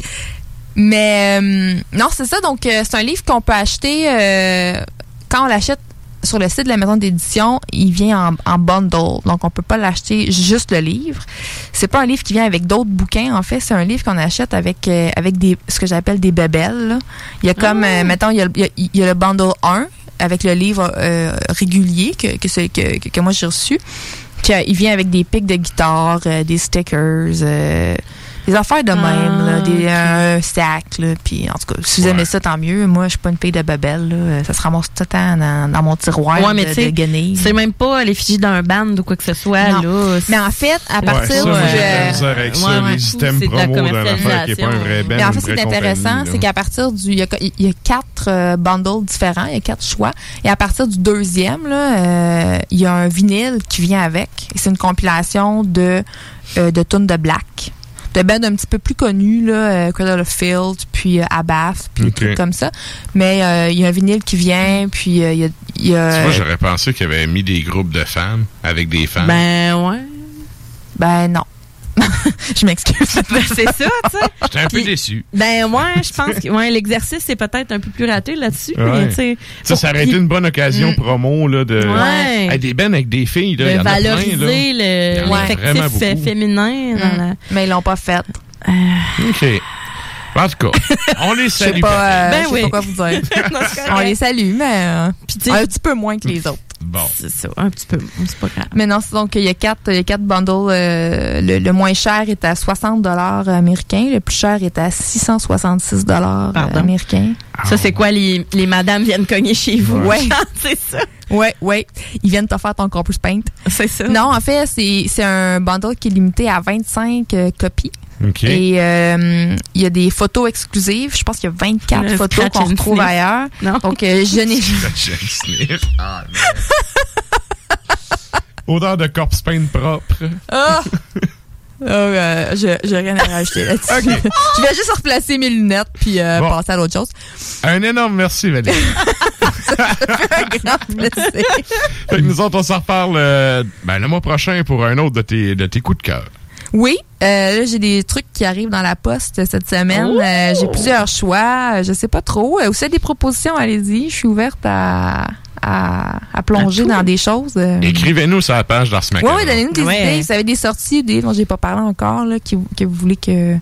Mais euh, non, c'est ça. Donc, euh, c'est un livre qu'on peut acheter euh, quand on l'achète sur le site de la maison d'édition. Il vient en, en bundle, donc on peut pas l'acheter juste le livre. C'est pas un livre qui vient avec d'autres bouquins. En fait, c'est un livre qu'on achète avec euh, avec des ce que j'appelle des bébelles. là. Il y a comme, euh, mettons, il y a, le- il y a- il y a le bundle 1 avec le livre euh, régulier que que, que, que moi j'ai reçu. Puis, euh, il vient avec des pics de guitare, euh, des stickers, euh, des affaires de Ah, même, là, des, ok. un sac. Là, puis en tout cas, si vous aimez ça, tant mieux. Moi, je suis pas une fille de babelle. Là. Ça se ramasse tout le temps dans, dans mon tiroir Ouais, mais de, de guenilles. c'est même pas l'effigie d'un band ou quoi que ce soit, Non. là. Mais en fait, à Ouais, partir ça, moi, de euh, avec ça, ouais, ouais, les items c'est promo d'un qui est pas un vrai band, Mais en fait, ce qui vraie est intéressant, c'est qu'à partir du. Il y a, il y a quatre euh, bundles différents, il y a quatre choix. Et à partir du deuxième, là, euh, il y a un vinyle qui vient avec. C'est une compilation de, euh, de tunes de Black. De bands un petit peu plus connus, là, euh, Cradle of Filth, puis euh, Abath, puis des trucs comme ça. Mais euh, il y a un vinyle qui vient, puis euh, il y a. y vois, j'aurais pensé qu'il avait mis des groupes de femmes avec des femmes. Ben, ouais. Ben non. (laughs) je m'excuse. (laughs) Ben, c'est ça, tu sais. J'étais un peu Puis- déçu. Ben, ouais, je pense que ouais, l'exercice est peut-être un peu plus raté là-dessus. Ouais. mais, Ça, ça aurait été une bonne occasion Mm. promo là, de Ouais. Hey, des bennes avec des filles. Là, y de en a plein, là. valoriser le- a vraiment l'effectif féminin. dans Mm. la- Mais ils l'ont pas fait. OK. En tout cas, on les Je sais salue. pas, euh, Ben je sais oui. pas quoi vous dire. (laughs) Non, On les salue, mais euh, Puis, tu sais, un petit peu moins que les autres. Bon. C'est ça, un petit peu. C'est pas grave. Mais non, c'est donc il y a quatre, il y a quatre bundles. euh, le, le moins cher est à 60 dollars américains, le plus cher est à 666 dollars Pardon? américains. Ça, c'est quoi, les, les madames viennent cogner chez vous? Ouais. (laughs) c'est ça. Ouais, ouais, ils viennent te faire ton corpus paint. C'est ça. Non, en fait, c'est c'est un bundle qui est limité à 25 euh, copies. Et euh, il y a des photos exclusives. Je pense qu'il y a 24 Le photos qu'on retrouve sniff. ailleurs. Non. Donc, euh, je n'ai. (laughs) Ah, (laughs) Odeur de corpse paint propre. Ah! Oh, euh, je j'ai rien à rajouter là-dessus. (laughs) je vais juste replacer mes lunettes puis euh, Bon. passer à l'autre chose. Un énorme merci, Valérie. un grand plaisir. Fait que nous autres, on s'en reparle euh, ben, le mois prochain pour un autre de tes, de tes coups de cœur. Oui, euh, là, j'ai des trucs qui arrivent dans la poste cette semaine. Oh! Euh, j'ai plusieurs choix. Euh, Je sais pas trop. Vous avez des propositions, allez-y. Je suis ouverte à, à, à plonger dans des choses. euh. Écrivez-nous sur la page d'Ars Oui, Macabre. oui, donnez-nous des Ouais. idées. Vous avez des sorties, des dont j'ai pas parlé encore, là, qui- que vous voulez que,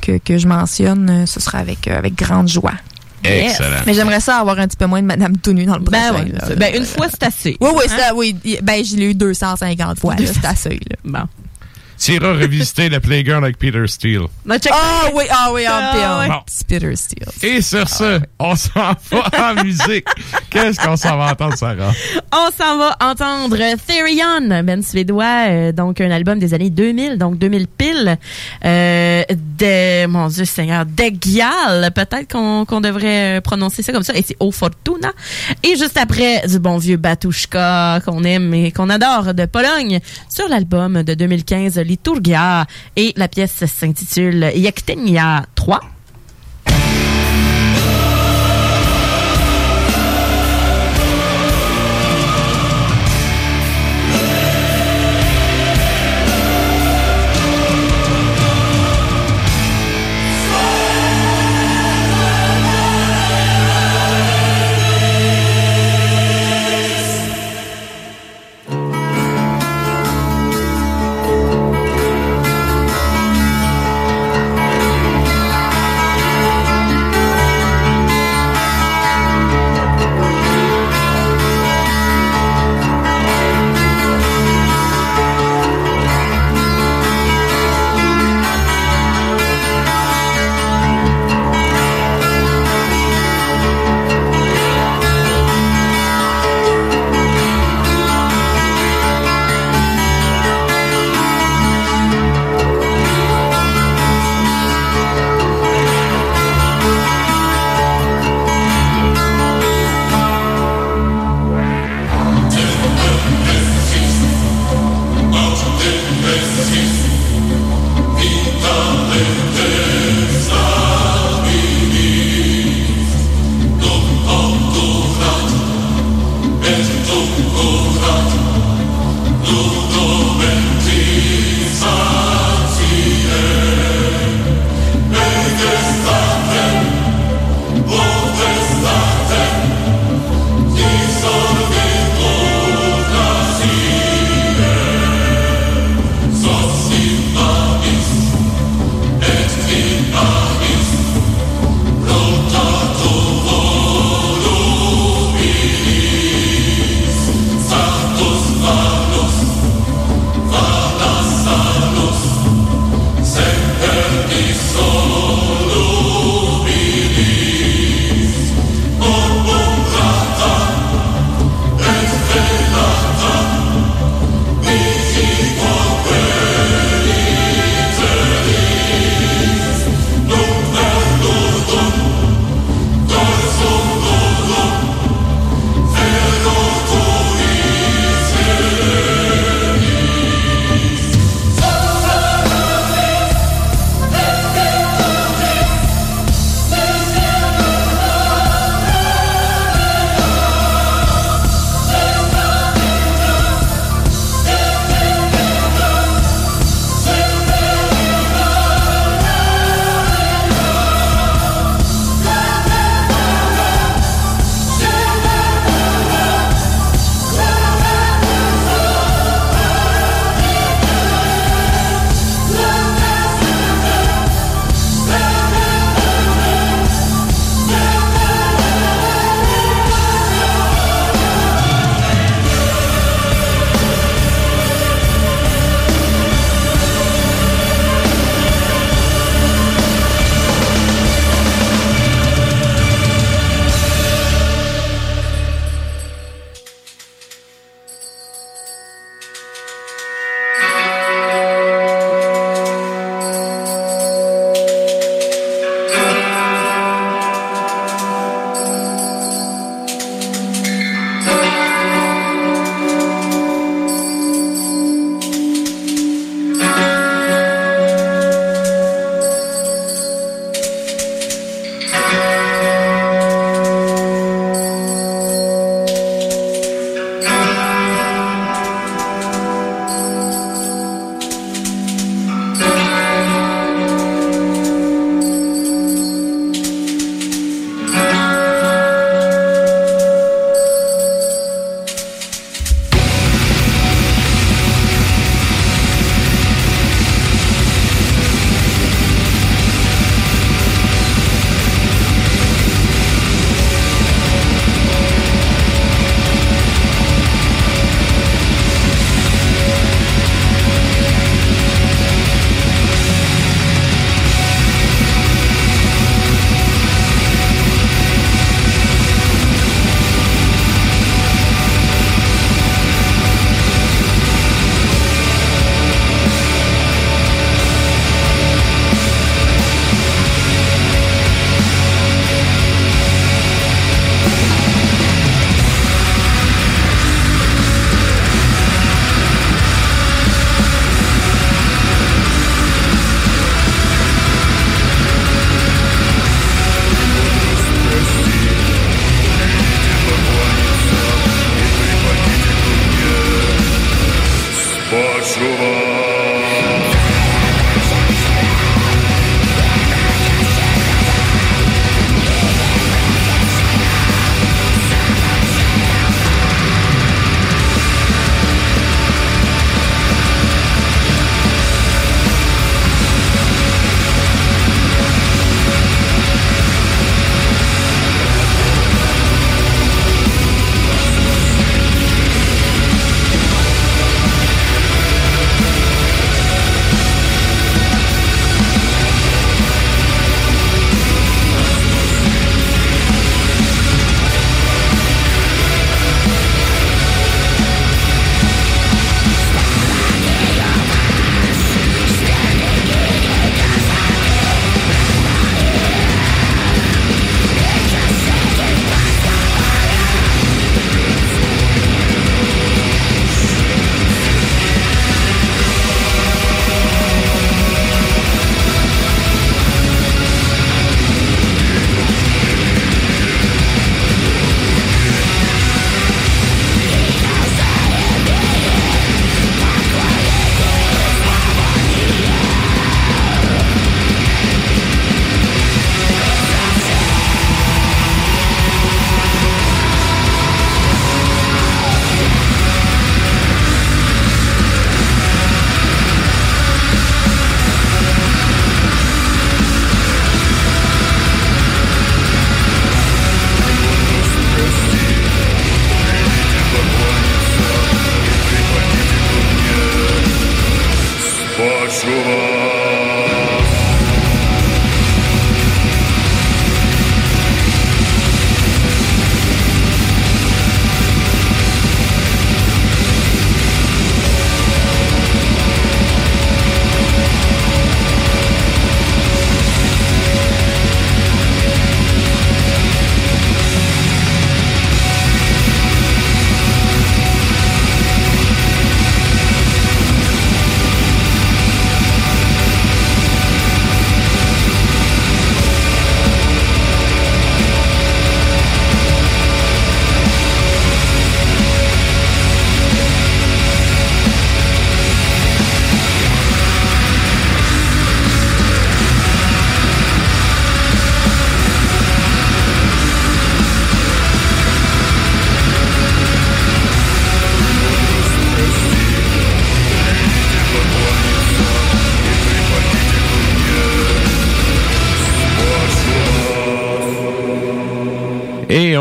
que, que je mentionne. Ce sera avec, avec grande joie. Excellent. Mais j'aimerais ça avoir un petit peu moins de Madame Tonu dans le Ben prochain. ouais, là. c'est- ben, une fois, c'est assez. Oui, oui, Hein? ça, oui. Ben, je l'ai eu 250 fois. (laughs) C'est assez, là. Bon. Tu iras revisiter le Playgirl avec Peter Steele. Ah oui, ah oui, ah, Ah, ah, petit Peter Steele. Et sur ce, on s'en va en (laughs) musique. Qu'est-ce qu'on s'en va entendre, Sarah? On s'en va entendre Therion, Ben suédois, euh, donc un album des années 2000, donc 2000 pile, euh, de, mon Dieu Seigneur, d'Egial, peut-être qu'on qu'on devrait euh, prononcer ça comme ça, et c'est O Fortuna. Et juste après, du bon vieux Batushka qu'on aime et qu'on adore de Pologne, sur l'album de 2015, Liturgia, et la pièce s'intitule Yektenia 3.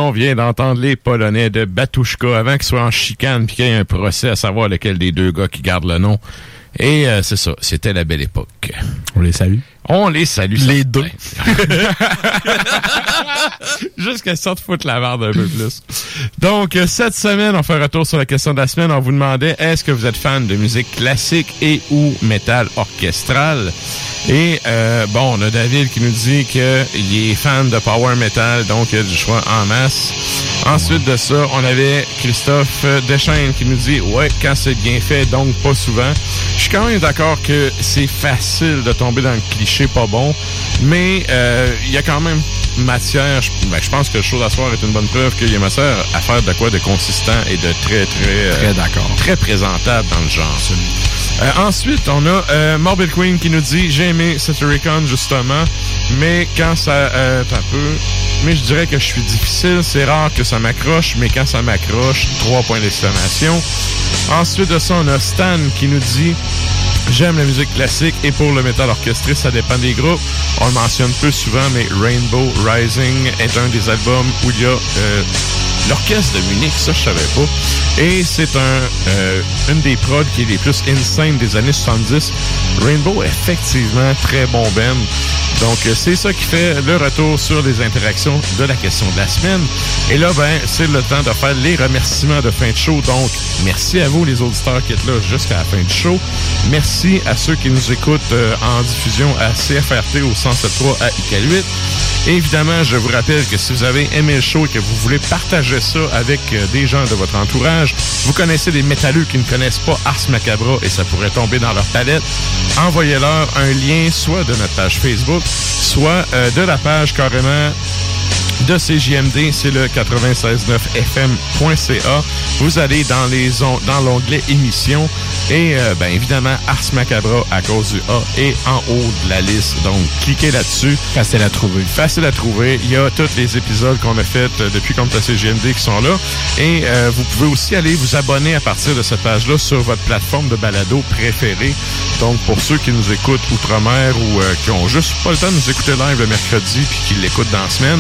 On vient d'entendre les Polonais de Batushka avant qu'ils soient en chicane puis qu'il y ait un procès à savoir lequel des deux gars qui gardent le nom. Et euh, c'est ça, c'était la belle époque. On les salue. On les salue. Les deux. (laughs) (laughs) Jusqu'à ça de foutre la barre un peu plus. Donc, euh, cette semaine, on fait un retour sur la question de la semaine. On vous demandait, est-ce que vous êtes fan de musique classique et ou métal orchestral? Et, euh, bon, on a David qui nous dit qu'il est fan de power metal, donc il y a du choix en masse. Ensuite de ça, on avait Christophe Deschaines qui nous dit, ouais, quand c'est bien fait, donc pas souvent. Je suis quand même d'accord que c'est facile de tomber dans le cliché pas bon, mais euh, il y a quand même matière. Ben, pense que le show d'asseoir est une bonne preuve qu'il y a matière à faire de quoi de consistant et de très, très... Très d'accord. Très présentable dans le genre. Euh, ensuite, on a euh, Morbid Queen qui nous dit J'ai aimé Satyricon justement, mais quand ça. Euh, peu. Mais je dirais que je suis difficile. C'est rare que ça m'accroche, mais quand ça m'accroche, trois points d'exclamation. Ensuite de ça, on a Stan qui nous dit J'aime la musique classique et pour le métal orchestré, ça dépend des groupes. On le mentionne peu souvent, mais Rainbow Rising est un des albums où il y a euh, l'orchestre de Munich, ça je savais pas. Et c'est un euh, une des prods qui est les plus insane des années 70. Rainbow, effectivement, très bon band. Donc c'est ça qui fait le retour sur les interactions de la question de la semaine. Et là, ben, c'est le temps de faire les remerciements de fin de show. Donc, merci à vous les auditeurs qui êtes là jusqu'à la fin du show. Merci à ceux qui nous écoutent euh, en diffusion à CFRT au 107.3 à IK8. Évidemment, je vous rappelle que si vous avez aimé le show et que vous voulez partager ça avec euh, des gens de votre entourage, vous connaissez des métalleux qui ne connaissent pas Ars Macabra et ça pourrait tomber dans leur palette, envoyez-leur un lien soit de notre page Facebook, soit euh, de la page carrément de CJMD, c'est le 969fm.ca. Vous allez dans les on- dans l'onglet émissions et euh, ben évidemment Ars Macabra à cause du A est en haut de la liste. Donc cliquez là-dessus. Facile à trouver. Facile à trouver. Il y a tous les épisodes qu'on a fait euh, depuis qu'on est à Qui sont là. Et euh, vous pouvez aussi aller vous abonner à partir de cette page-là sur votre plateforme de balado préférée. Donc, pour ceux qui nous écoutent outre-mer ou euh, qui ont juste pas le temps de nous écouter live le mercredi puis qui l'écoutent dans la semaine,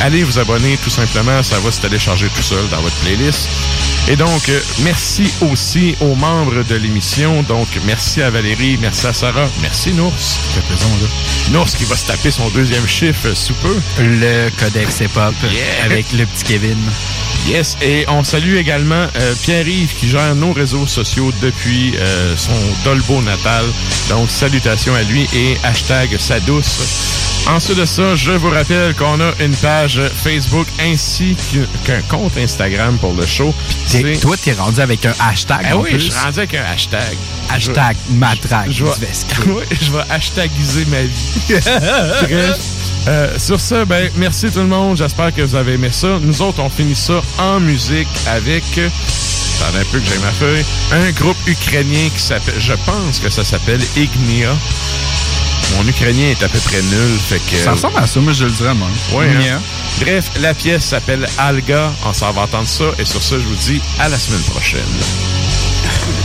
allez vous abonner tout simplement. Ça va se télécharger tout seul dans votre playlist. Et donc, euh, merci aussi aux membres de l'émission. Donc, merci à Valérie, merci à Sarah, merci Nours. Ça fait plaisir, là. Nours qui va se taper son deuxième chiffre sous peu. Le Codex Hip-Hop Yeah. avec le petit Kevin. Yes, et on salue également euh, Pierre-Yves qui gère nos réseaux sociaux depuis euh, son Dolbo natal. Donc, salutations à lui et hashtag sa douce. Ensuite de ça, je vous rappelle qu'on a une page Facebook ainsi qu'un- compte Instagram pour le show. T'es- Toi, t'es rendu avec un hashtag Ah en oui, plus. je suis rendu avec un hashtag. Hashtag matraque Je vais. (laughs) Oui, je vais hashtagiser ma vie. (laughs) Bref. Euh, sur ça, ben, merci tout le monde. J'espère que vous avez aimé ça. Nous autres, on finit ça en musique avec. Attendez un peu que j'ai ma feuille. Un groupe ukrainien qui s'appelle. Je pense que ça s'appelle Ignia. Mon ukrainien est à peu près nul, fait que. Ça ressemble à ça, moi je le dirais, moi. Ouais, hein. Ignia. Bref, la pièce s'appelle Alga. On s'en va entendre ça. Et sur ça, je vous dis à la semaine prochaine. (laughs)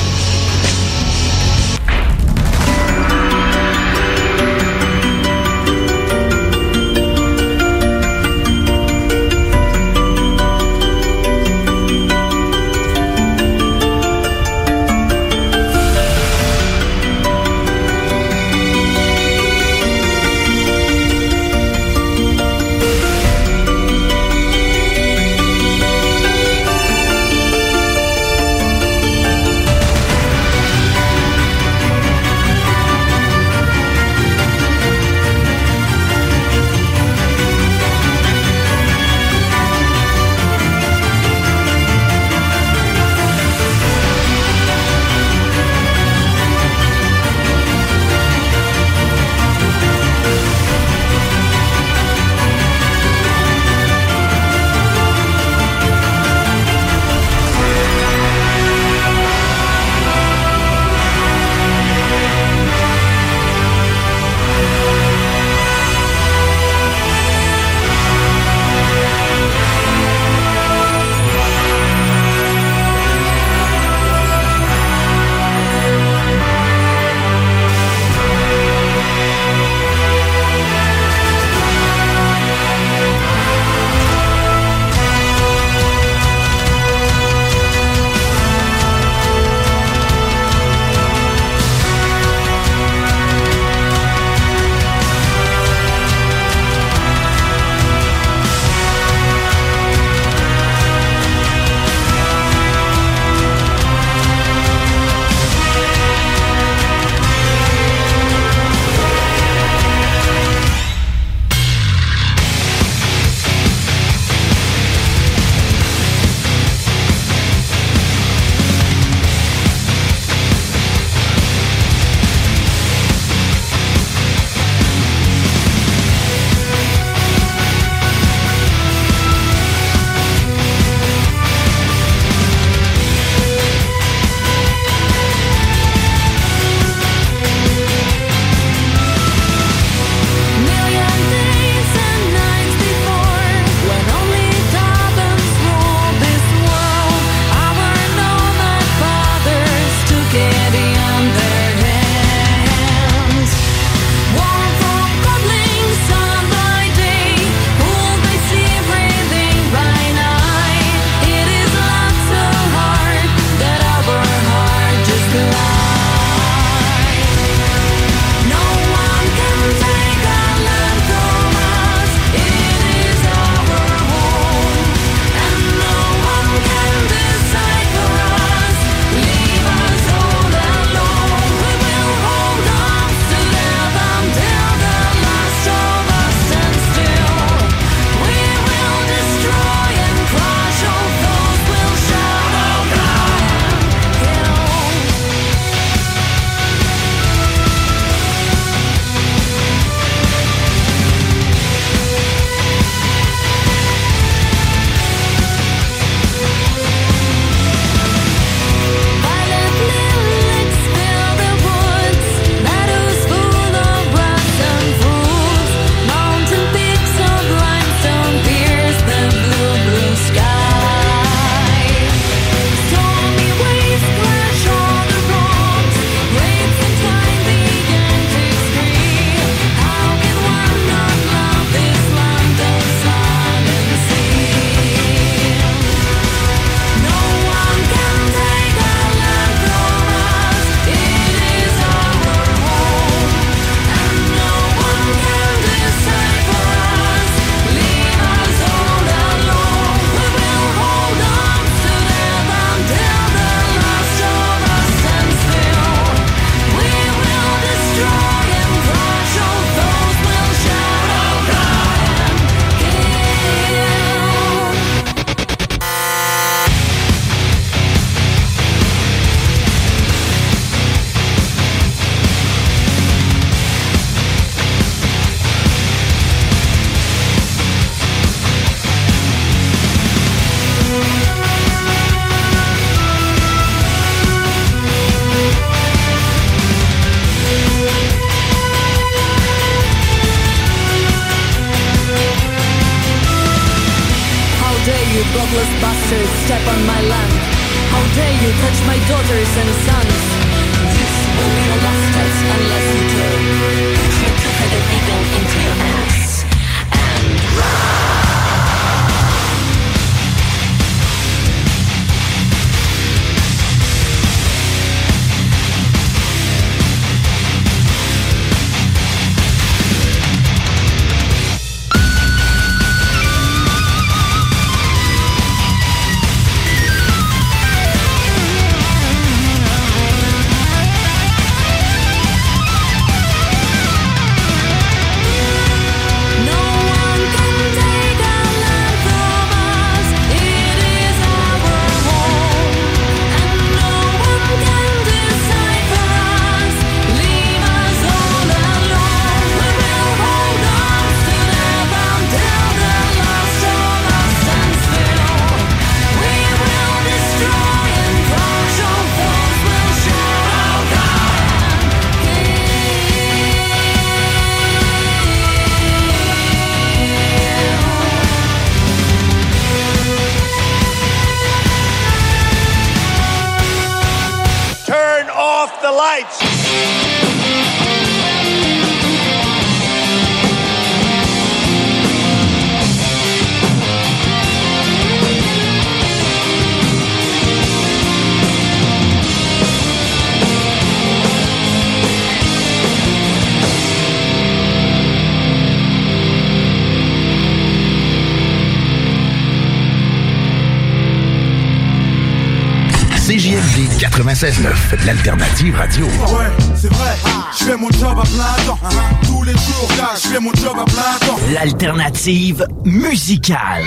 96.9, l'alternative radio. Ah ouais, c'est vrai, je fais mon job à plein temps. Tous les jours, je fais mon job à plein temps. L'alternative musicale.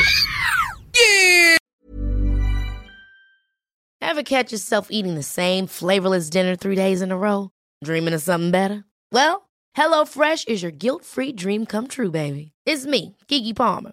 Ever catch yourself eating the same flavorless dinner three days in a row? Dreaming of something better? Well, HelloFresh is your guilt-free dream come true, baby. It's me, Kiki Palmer.